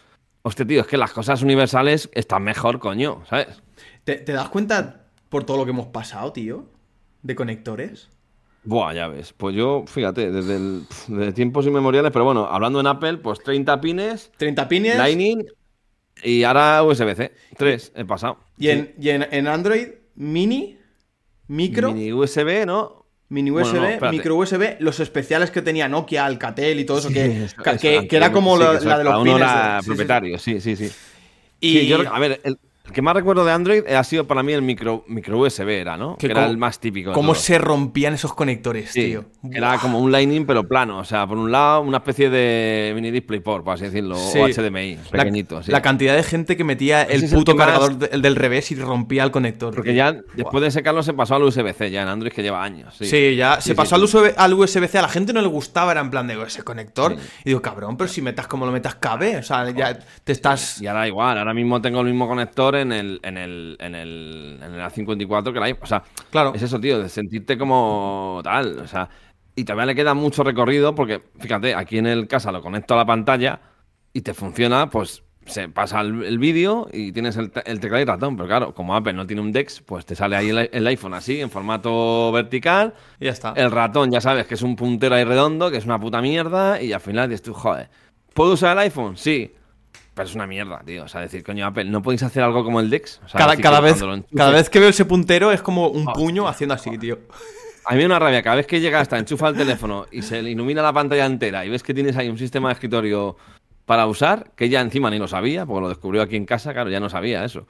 Speaker 2: Hostia, tío, es que las cosas universales están mejor, coño, ¿sabes?
Speaker 1: ¿Te, te das cuenta por todo lo que hemos pasado, tío? De conectores.
Speaker 2: Buah, ya ves. Pues yo, fíjate, desde, el, desde tiempos inmemoriales, pero bueno, hablando en Apple, pues 30 pines,
Speaker 1: 30 pines.
Speaker 2: Lightning y ahora USB-C. Tres, he pasado.
Speaker 1: Y, en, y en, en Android, mini, micro, mini,
Speaker 2: Mini USB, ¿no? Bueno,
Speaker 1: USB,
Speaker 2: no,
Speaker 1: micro USB, los especiales que tenía Nokia, Alcatel y todo eso,
Speaker 2: Sí,
Speaker 1: que,
Speaker 2: eso-
Speaker 1: que,
Speaker 2: eso,
Speaker 1: que- que era como la, de los pines.
Speaker 2: era
Speaker 1: de- sí, sí, sí.
Speaker 2: propietario, sí, sí, sí.
Speaker 1: Y
Speaker 2: Sí, yo a ver, el, el que más recuerdo de Android ha sido para mí el micro, micro USB, era, ¿no?
Speaker 1: Que
Speaker 2: Que, era el más típico.
Speaker 1: cómo se rompían esos conectores,
Speaker 2: Sí,
Speaker 1: tío.
Speaker 2: era como un Lightning pero plano, o sea, por un lado una especie de mini DisplayPort, por así decirlo,
Speaker 1: Sí.
Speaker 2: o HDMI,
Speaker 1: La-
Speaker 2: pequeñito, sí.
Speaker 1: La cantidad de gente que metía el
Speaker 2: Ese es el
Speaker 1: puto
Speaker 2: más-
Speaker 1: cargador de- el del revés y rompía el conector.
Speaker 2: Porque
Speaker 1: tío.
Speaker 2: ya después de ese Carlos se pasó al USB-C, ya en Android que lleva años. Sí,
Speaker 1: ya se pasó al, USB, al USB-C, a la gente no le gustaba, era en plan de ese conector. Y digo, cabrón, pero si metas como lo metas cabe, o sea, ya te estás.
Speaker 2: Y ahora igual, ahora mismo tengo el mismo conector en el, en el, en el, en el A54 que el iPhone. O sea,
Speaker 1: Claro.
Speaker 2: es eso, tío, de sentirte como tal. O sea, y todavía le queda mucho recorrido porque, fíjate, aquí en el casa lo conecto a la pantalla y te funciona, pues se pasa el, el vídeo y tienes el, el teclado y ratón. Pero claro, como Apple no tiene un DeX, pues te sale ahí el, el iPhone así, en formato vertical.
Speaker 1: Y ya está.
Speaker 2: El ratón, ya sabes que es un puntero ahí redondo, que es una puta mierda, y al final dices tú, joder, ¿puedo usar el iPhone? Sí. Pero es una mierda, tío. O sea, decir, coño, Apple, ¿no podéis hacer algo como el DeX? O sea,
Speaker 1: cada, cada vez, cada vez que veo ese puntero es como un
Speaker 2: Hostia.
Speaker 1: puño haciendo así, tío.
Speaker 2: A mí me da una rabia. Cada vez que llega hasta enchufa el teléfono y se le ilumina la pantalla entera y ves que tienes ahí un sistema de escritorio para usar, que ella encima ni lo sabía, porque lo descubrió aquí en casa, claro, ya no sabía eso.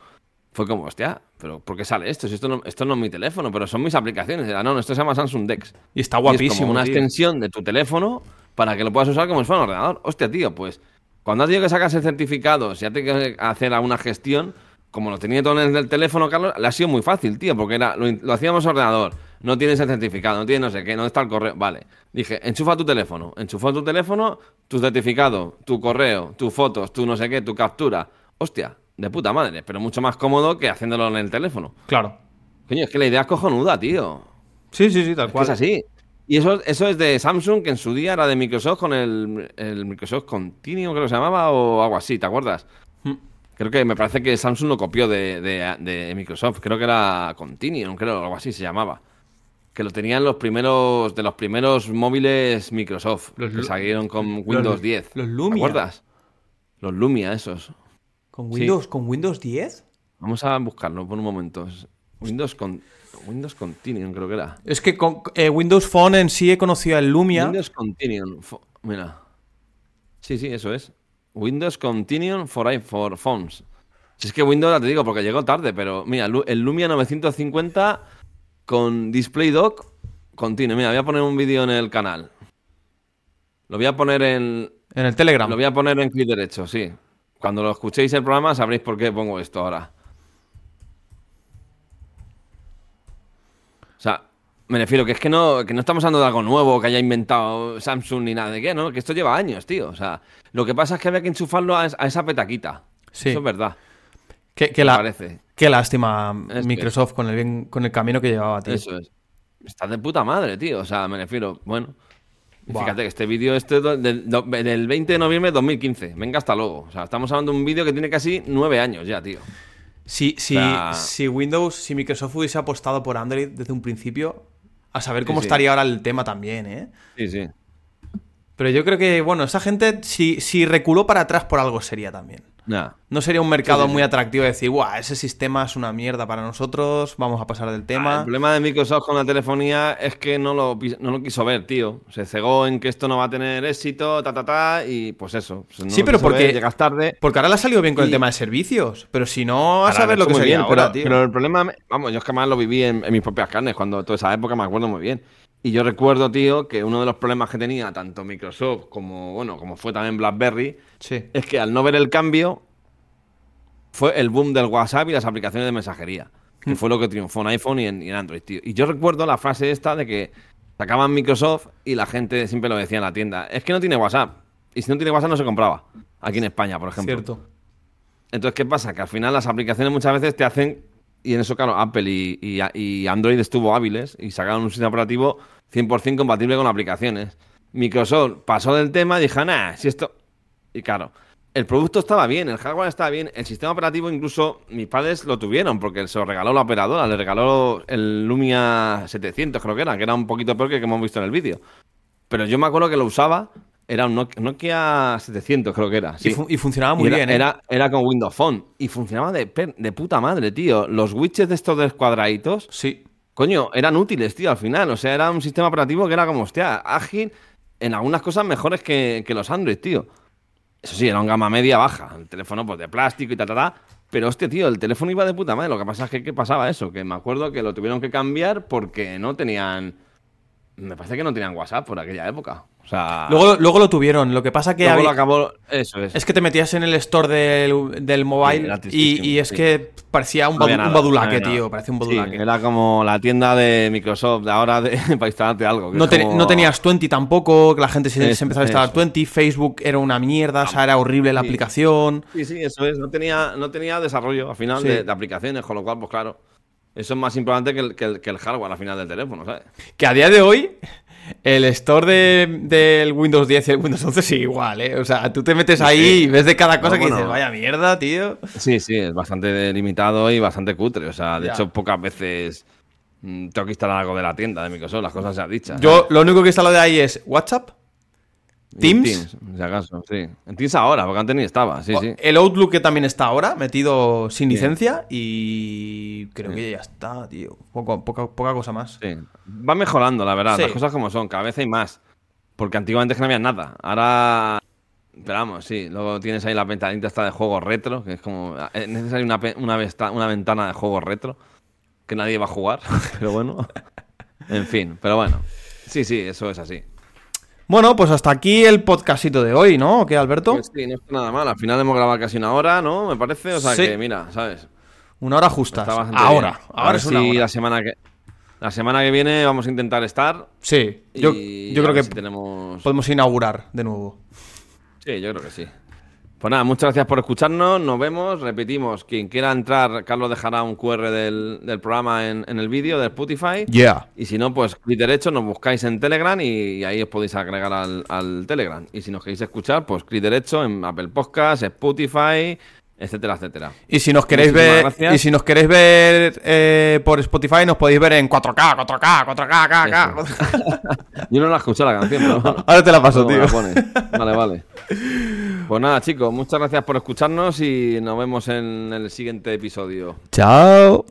Speaker 2: Fue como, hostia, pero ¿por qué sale esto? Si esto no, esto no es mi teléfono, pero son mis aplicaciones. Era, no, no, esto se llama Samsung DeX.
Speaker 1: Y está
Speaker 2: Y es
Speaker 1: guapísimo.
Speaker 2: como una
Speaker 1: tío.
Speaker 2: extensión de tu teléfono para que lo puedas usar como si fuera un ordenador. Hostia, tío, pues cuando has tenido que sacarse el certificado, si has tenido que hacer alguna gestión, como lo tenía todo en el teléfono, Carlos, le ha sido muy fácil, tío, porque era, lo, lo hacíamos en ordenador. No tienes el certificado, no tienes no sé qué, no está el correo. Vale. Dije, enchufa tu teléfono. Enchufó tu teléfono, tu certificado, tu correo, tus fotos, tu no sé qué, tu captura. Hostia, de puta madre, pero mucho más cómodo que haciéndolo en el teléfono.
Speaker 1: Claro.
Speaker 2: Coño, es que la idea es cojonuda, tío.
Speaker 1: Sí, sí, sí, tal cual.
Speaker 2: es así. Y eso, eso es de Samsung, que en su día era de Microsoft con el, el Microsoft Continuum, creo que se llamaba, o algo así, ¿te acuerdas?
Speaker 1: Mm.
Speaker 2: Creo que me parece que Samsung lo copió de, de- de Microsoft. Creo que era Continuum, creo, algo así se llamaba. que lo tenían los primeros de los primeros móviles Microsoft
Speaker 1: Los
Speaker 2: que salieron con Windows 10.
Speaker 1: los
Speaker 2: ¿Te
Speaker 1: Lumia.
Speaker 2: acuerdas? Los Lumia, esos.
Speaker 1: ¿Con
Speaker 2: Sí.
Speaker 1: Windows, ¿Con Windows 10?
Speaker 2: Vamos a buscarlo por un momento. Windows con Windows Continuum, creo que era.
Speaker 1: Es que con eh, Windows Phone en sí he conocido el Lumia.
Speaker 2: Windows Continuum. Mira. Sí, sí, eso es. Windows Continuum for, for Phones. Si es que Windows, ya te digo, porque llegó tarde, pero mira, el Lumia 950 con Display Dock Continuum. Mira, voy a poner un vídeo en el canal. Lo voy a poner en.
Speaker 1: En el Telegram.
Speaker 2: Lo voy a poner en clic derecho, sí. Cuando lo escuchéis el programa sabréis por qué pongo esto ahora. O sea, me refiero que es que no, que no estamos hablando de algo nuevo que haya inventado Samsung ni nada de qué, ¿no? Que esto lleva años, tío. O sea, lo que pasa es que había que enchufarlo a, a esa petaquita.
Speaker 1: Sí.
Speaker 2: Eso es verdad. Me
Speaker 1: la-
Speaker 2: parece.
Speaker 1: qué lástima
Speaker 2: Es que-
Speaker 1: Microsoft con el, bien- con el camino que llevaba, tío.
Speaker 2: Eso es. Está de puta madre, tío. O sea, me refiero, bueno. Fíjate que este vídeo es del, del- del 20 de noviembre de 2015. Venga, hasta luego. O sea, estamos hablando de un vídeo que tiene casi nueve años ya, tío.
Speaker 1: Si, si,
Speaker 2: O sea-
Speaker 1: si Windows, si Microsoft hubiese apostado por Android desde un principio, a saber cómo
Speaker 2: sí.
Speaker 1: estaría ahora el tema también, ¿eh?
Speaker 2: Sí, sí.
Speaker 1: Pero yo creo que, bueno, esa gente, si, si reculó para atrás por algo sería también. No sería un mercado
Speaker 2: Sí, sí, sí.
Speaker 1: muy atractivo de decir, guau, ese sistema es una mierda para nosotros, vamos a pasar del
Speaker 2: Ah,
Speaker 1: tema.
Speaker 2: El problema de Microsoft con la telefonía es que no lo, no lo quiso ver, tío. Se cegó en que esto no va a tener éxito, ta, ta, ta, y pues eso. pues no
Speaker 1: Sí, pero
Speaker 2: ver,
Speaker 1: porque-
Speaker 2: llegas tarde.
Speaker 1: Porque ahora le ha salido bien con el tema de servicios, pero si no, a saber lo que sería
Speaker 2: bien,
Speaker 1: ahora,
Speaker 2: pero,
Speaker 1: tío.
Speaker 2: pero el problema, vamos, yo es que más lo viví en, en mis propias carnes, cuando toda esa época me acuerdo muy bien. Y yo recuerdo, tío, que uno de los problemas que tenía tanto Microsoft como, bueno, como fue también BlackBerry,
Speaker 1: Sí.
Speaker 2: es que al no ver el cambio, fue el boom del WhatsApp y las aplicaciones de mensajería. Que fue lo que triunfó en iPhone y en, y en Android, tío. Y yo recuerdo la frase esta de que sacaban Microsoft y la gente siempre lo decía en la tienda. Es que no tiene WhatsApp. Y si no tiene WhatsApp no se compraba. Aquí en España, por ejemplo.
Speaker 1: Cierto.
Speaker 2: Entonces, ¿qué pasa? Que al final las aplicaciones muchas veces te hacen, y en eso, claro, Apple y, Android estuvo hábiles y sacaron un sistema operativo 100% compatible con aplicaciones. Microsoft pasó del tema y dijo, nah, si esto... Y claro, el producto estaba bien, el hardware estaba bien, el sistema operativo incluso mis padres lo tuvieron porque se lo regaló la operadora, le regaló el Lumia 700 creo que era, que era un poquito peor que el que hemos visto en el vídeo. Pero yo me acuerdo que lo usaba, era un Nokia, Nokia 700 creo que era.
Speaker 1: Y,
Speaker 2: sí.
Speaker 1: fu- y funcionaba muy
Speaker 2: Y era,
Speaker 1: bien, ¿eh?
Speaker 2: Era, era con Windows Phone. Y funcionaba de, de puta madre, tío. Los widgets de estos descuadraditos,
Speaker 1: Sí.
Speaker 2: coño, eran útiles, tío, al final. O sea, era un sistema operativo que era como, hostia, ágil, en algunas cosas mejores que, que los Android, tío. Eso sí, era un gama media baja. El teléfono, pues, de plástico y ta, ta, ta. Pero, hostia, tío, el teléfono iba de puta madre. Lo que pasa es que, ¿qué pasaba eso? Que me acuerdo que lo tuvieron que cambiar porque no tenían... Me parece que no tenían WhatsApp por aquella época. Sea...
Speaker 1: Luego, luego lo tuvieron. Lo que pasa que
Speaker 2: luego
Speaker 1: había-
Speaker 2: lo acabó... Eso es.
Speaker 1: es que te metías en el store del, del mobile y, y es
Speaker 2: sí.
Speaker 1: que parecía un,
Speaker 2: No
Speaker 1: badu- un
Speaker 2: nada, no
Speaker 1: badulaque,
Speaker 2: había
Speaker 1: tío. Parecía un
Speaker 2: Sí,
Speaker 1: badulaque.
Speaker 2: era como la tienda de Microsoft de ahora de, para instalarte algo.
Speaker 1: No, te-
Speaker 2: como-
Speaker 1: no tenías 20 tampoco, que la gente se, se empezaba a instalar
Speaker 2: eso.
Speaker 1: 20. Facebook era una mierda, o sea, era horrible la
Speaker 2: Sí.
Speaker 1: aplicación.
Speaker 2: Sí, sí, eso es. No tenía, no tenía desarrollo al final
Speaker 1: Sí.
Speaker 2: de, de aplicaciones, con lo cual, pues claro, eso es más importante que el, que el- que el hardware al final del teléfono, ¿sabes?
Speaker 1: Que a día de hoy, el store de- del Windows 10 y el Windows 11 sigue igual, ¿eh? O sea, tú te metes ahí
Speaker 2: Sí.
Speaker 1: y ves de cada cosa
Speaker 2: No,
Speaker 1: que
Speaker 2: bueno.
Speaker 1: dices, vaya mierda, tío.
Speaker 2: Sí, sí, es bastante limitado y bastante cutre. O sea, de
Speaker 1: Ya.
Speaker 2: hecho, pocas veces mm, tengo que instalar algo de la tienda de Microsoft, las cosas se han dicho.
Speaker 1: Yo lo único que he instalado de ahí es WhatsApp, Teams.
Speaker 2: Teams, si acaso, sí. En Teams ahora, porque antes ni estaba, sí, sí.
Speaker 1: el Outlook que también está ahora, metido sin licencia y creo que ya está, tío. Poco- poca, poca cosa más.
Speaker 2: Sí. Va mejorando, la verdad. Las cosas como son, cada vez hay más. Porque antiguamente es que no había nada. Ahora. Pero vamos, sí. Luego tienes ahí la ventanita esta de juegos retro, que es como. Es necesaria una, una, vesta- una ventana de juegos retro. Que nadie va a jugar. pero bueno. En fin, pero bueno. Sí, sí, eso es así.
Speaker 1: Bueno, pues hasta aquí el podcastito de hoy, ¿no? ¿O qué, Alberto?
Speaker 2: Pues sí, no está nada mal. Al final hemos grabado casi una hora, ¿no? Me parece. O sea
Speaker 1: Sí.
Speaker 2: que, mira, ¿sabes?
Speaker 1: Una hora justa. Ahora,
Speaker 2: bien. A
Speaker 1: ahora
Speaker 2: ver
Speaker 1: es una hora.
Speaker 2: la semana que. La semana que viene vamos a intentar estar.
Speaker 1: Sí, yo, creo que
Speaker 2: si tenemos.
Speaker 1: podemos inaugurar de nuevo.
Speaker 2: Sí, yo creo que sí. Pues nada, muchas gracias por escucharnos. Nos vemos. Repetimos, quien quiera entrar, Carlos dejará un QR del, del programa en, en el vídeo de Spotify.
Speaker 1: Yeah.
Speaker 2: Y si no, pues clic derecho, nos buscáis en Telegram y, y ahí os podéis agregar al, al Telegram. Y si nos queréis escuchar, pues clic derecho en Apple Podcasts, Spotify, etcétera, etcétera.
Speaker 1: Y si nos queréis
Speaker 2: Muchísimas
Speaker 1: ver,
Speaker 2: gracias.
Speaker 1: y si nos queréis ver eh, por Spotify, nos podéis ver en 4K, 4K, 4K, K, K.
Speaker 2: Yo no la escuché la canción, pero bueno.
Speaker 1: Ahora te la paso, tío.
Speaker 2: la. Vale, vale. Pues nada, chicos, muchas gracias por escucharnos y nos vemos en el siguiente episodio.
Speaker 1: Chao.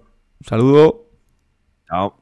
Speaker 1: Saludo.
Speaker 2: Chao.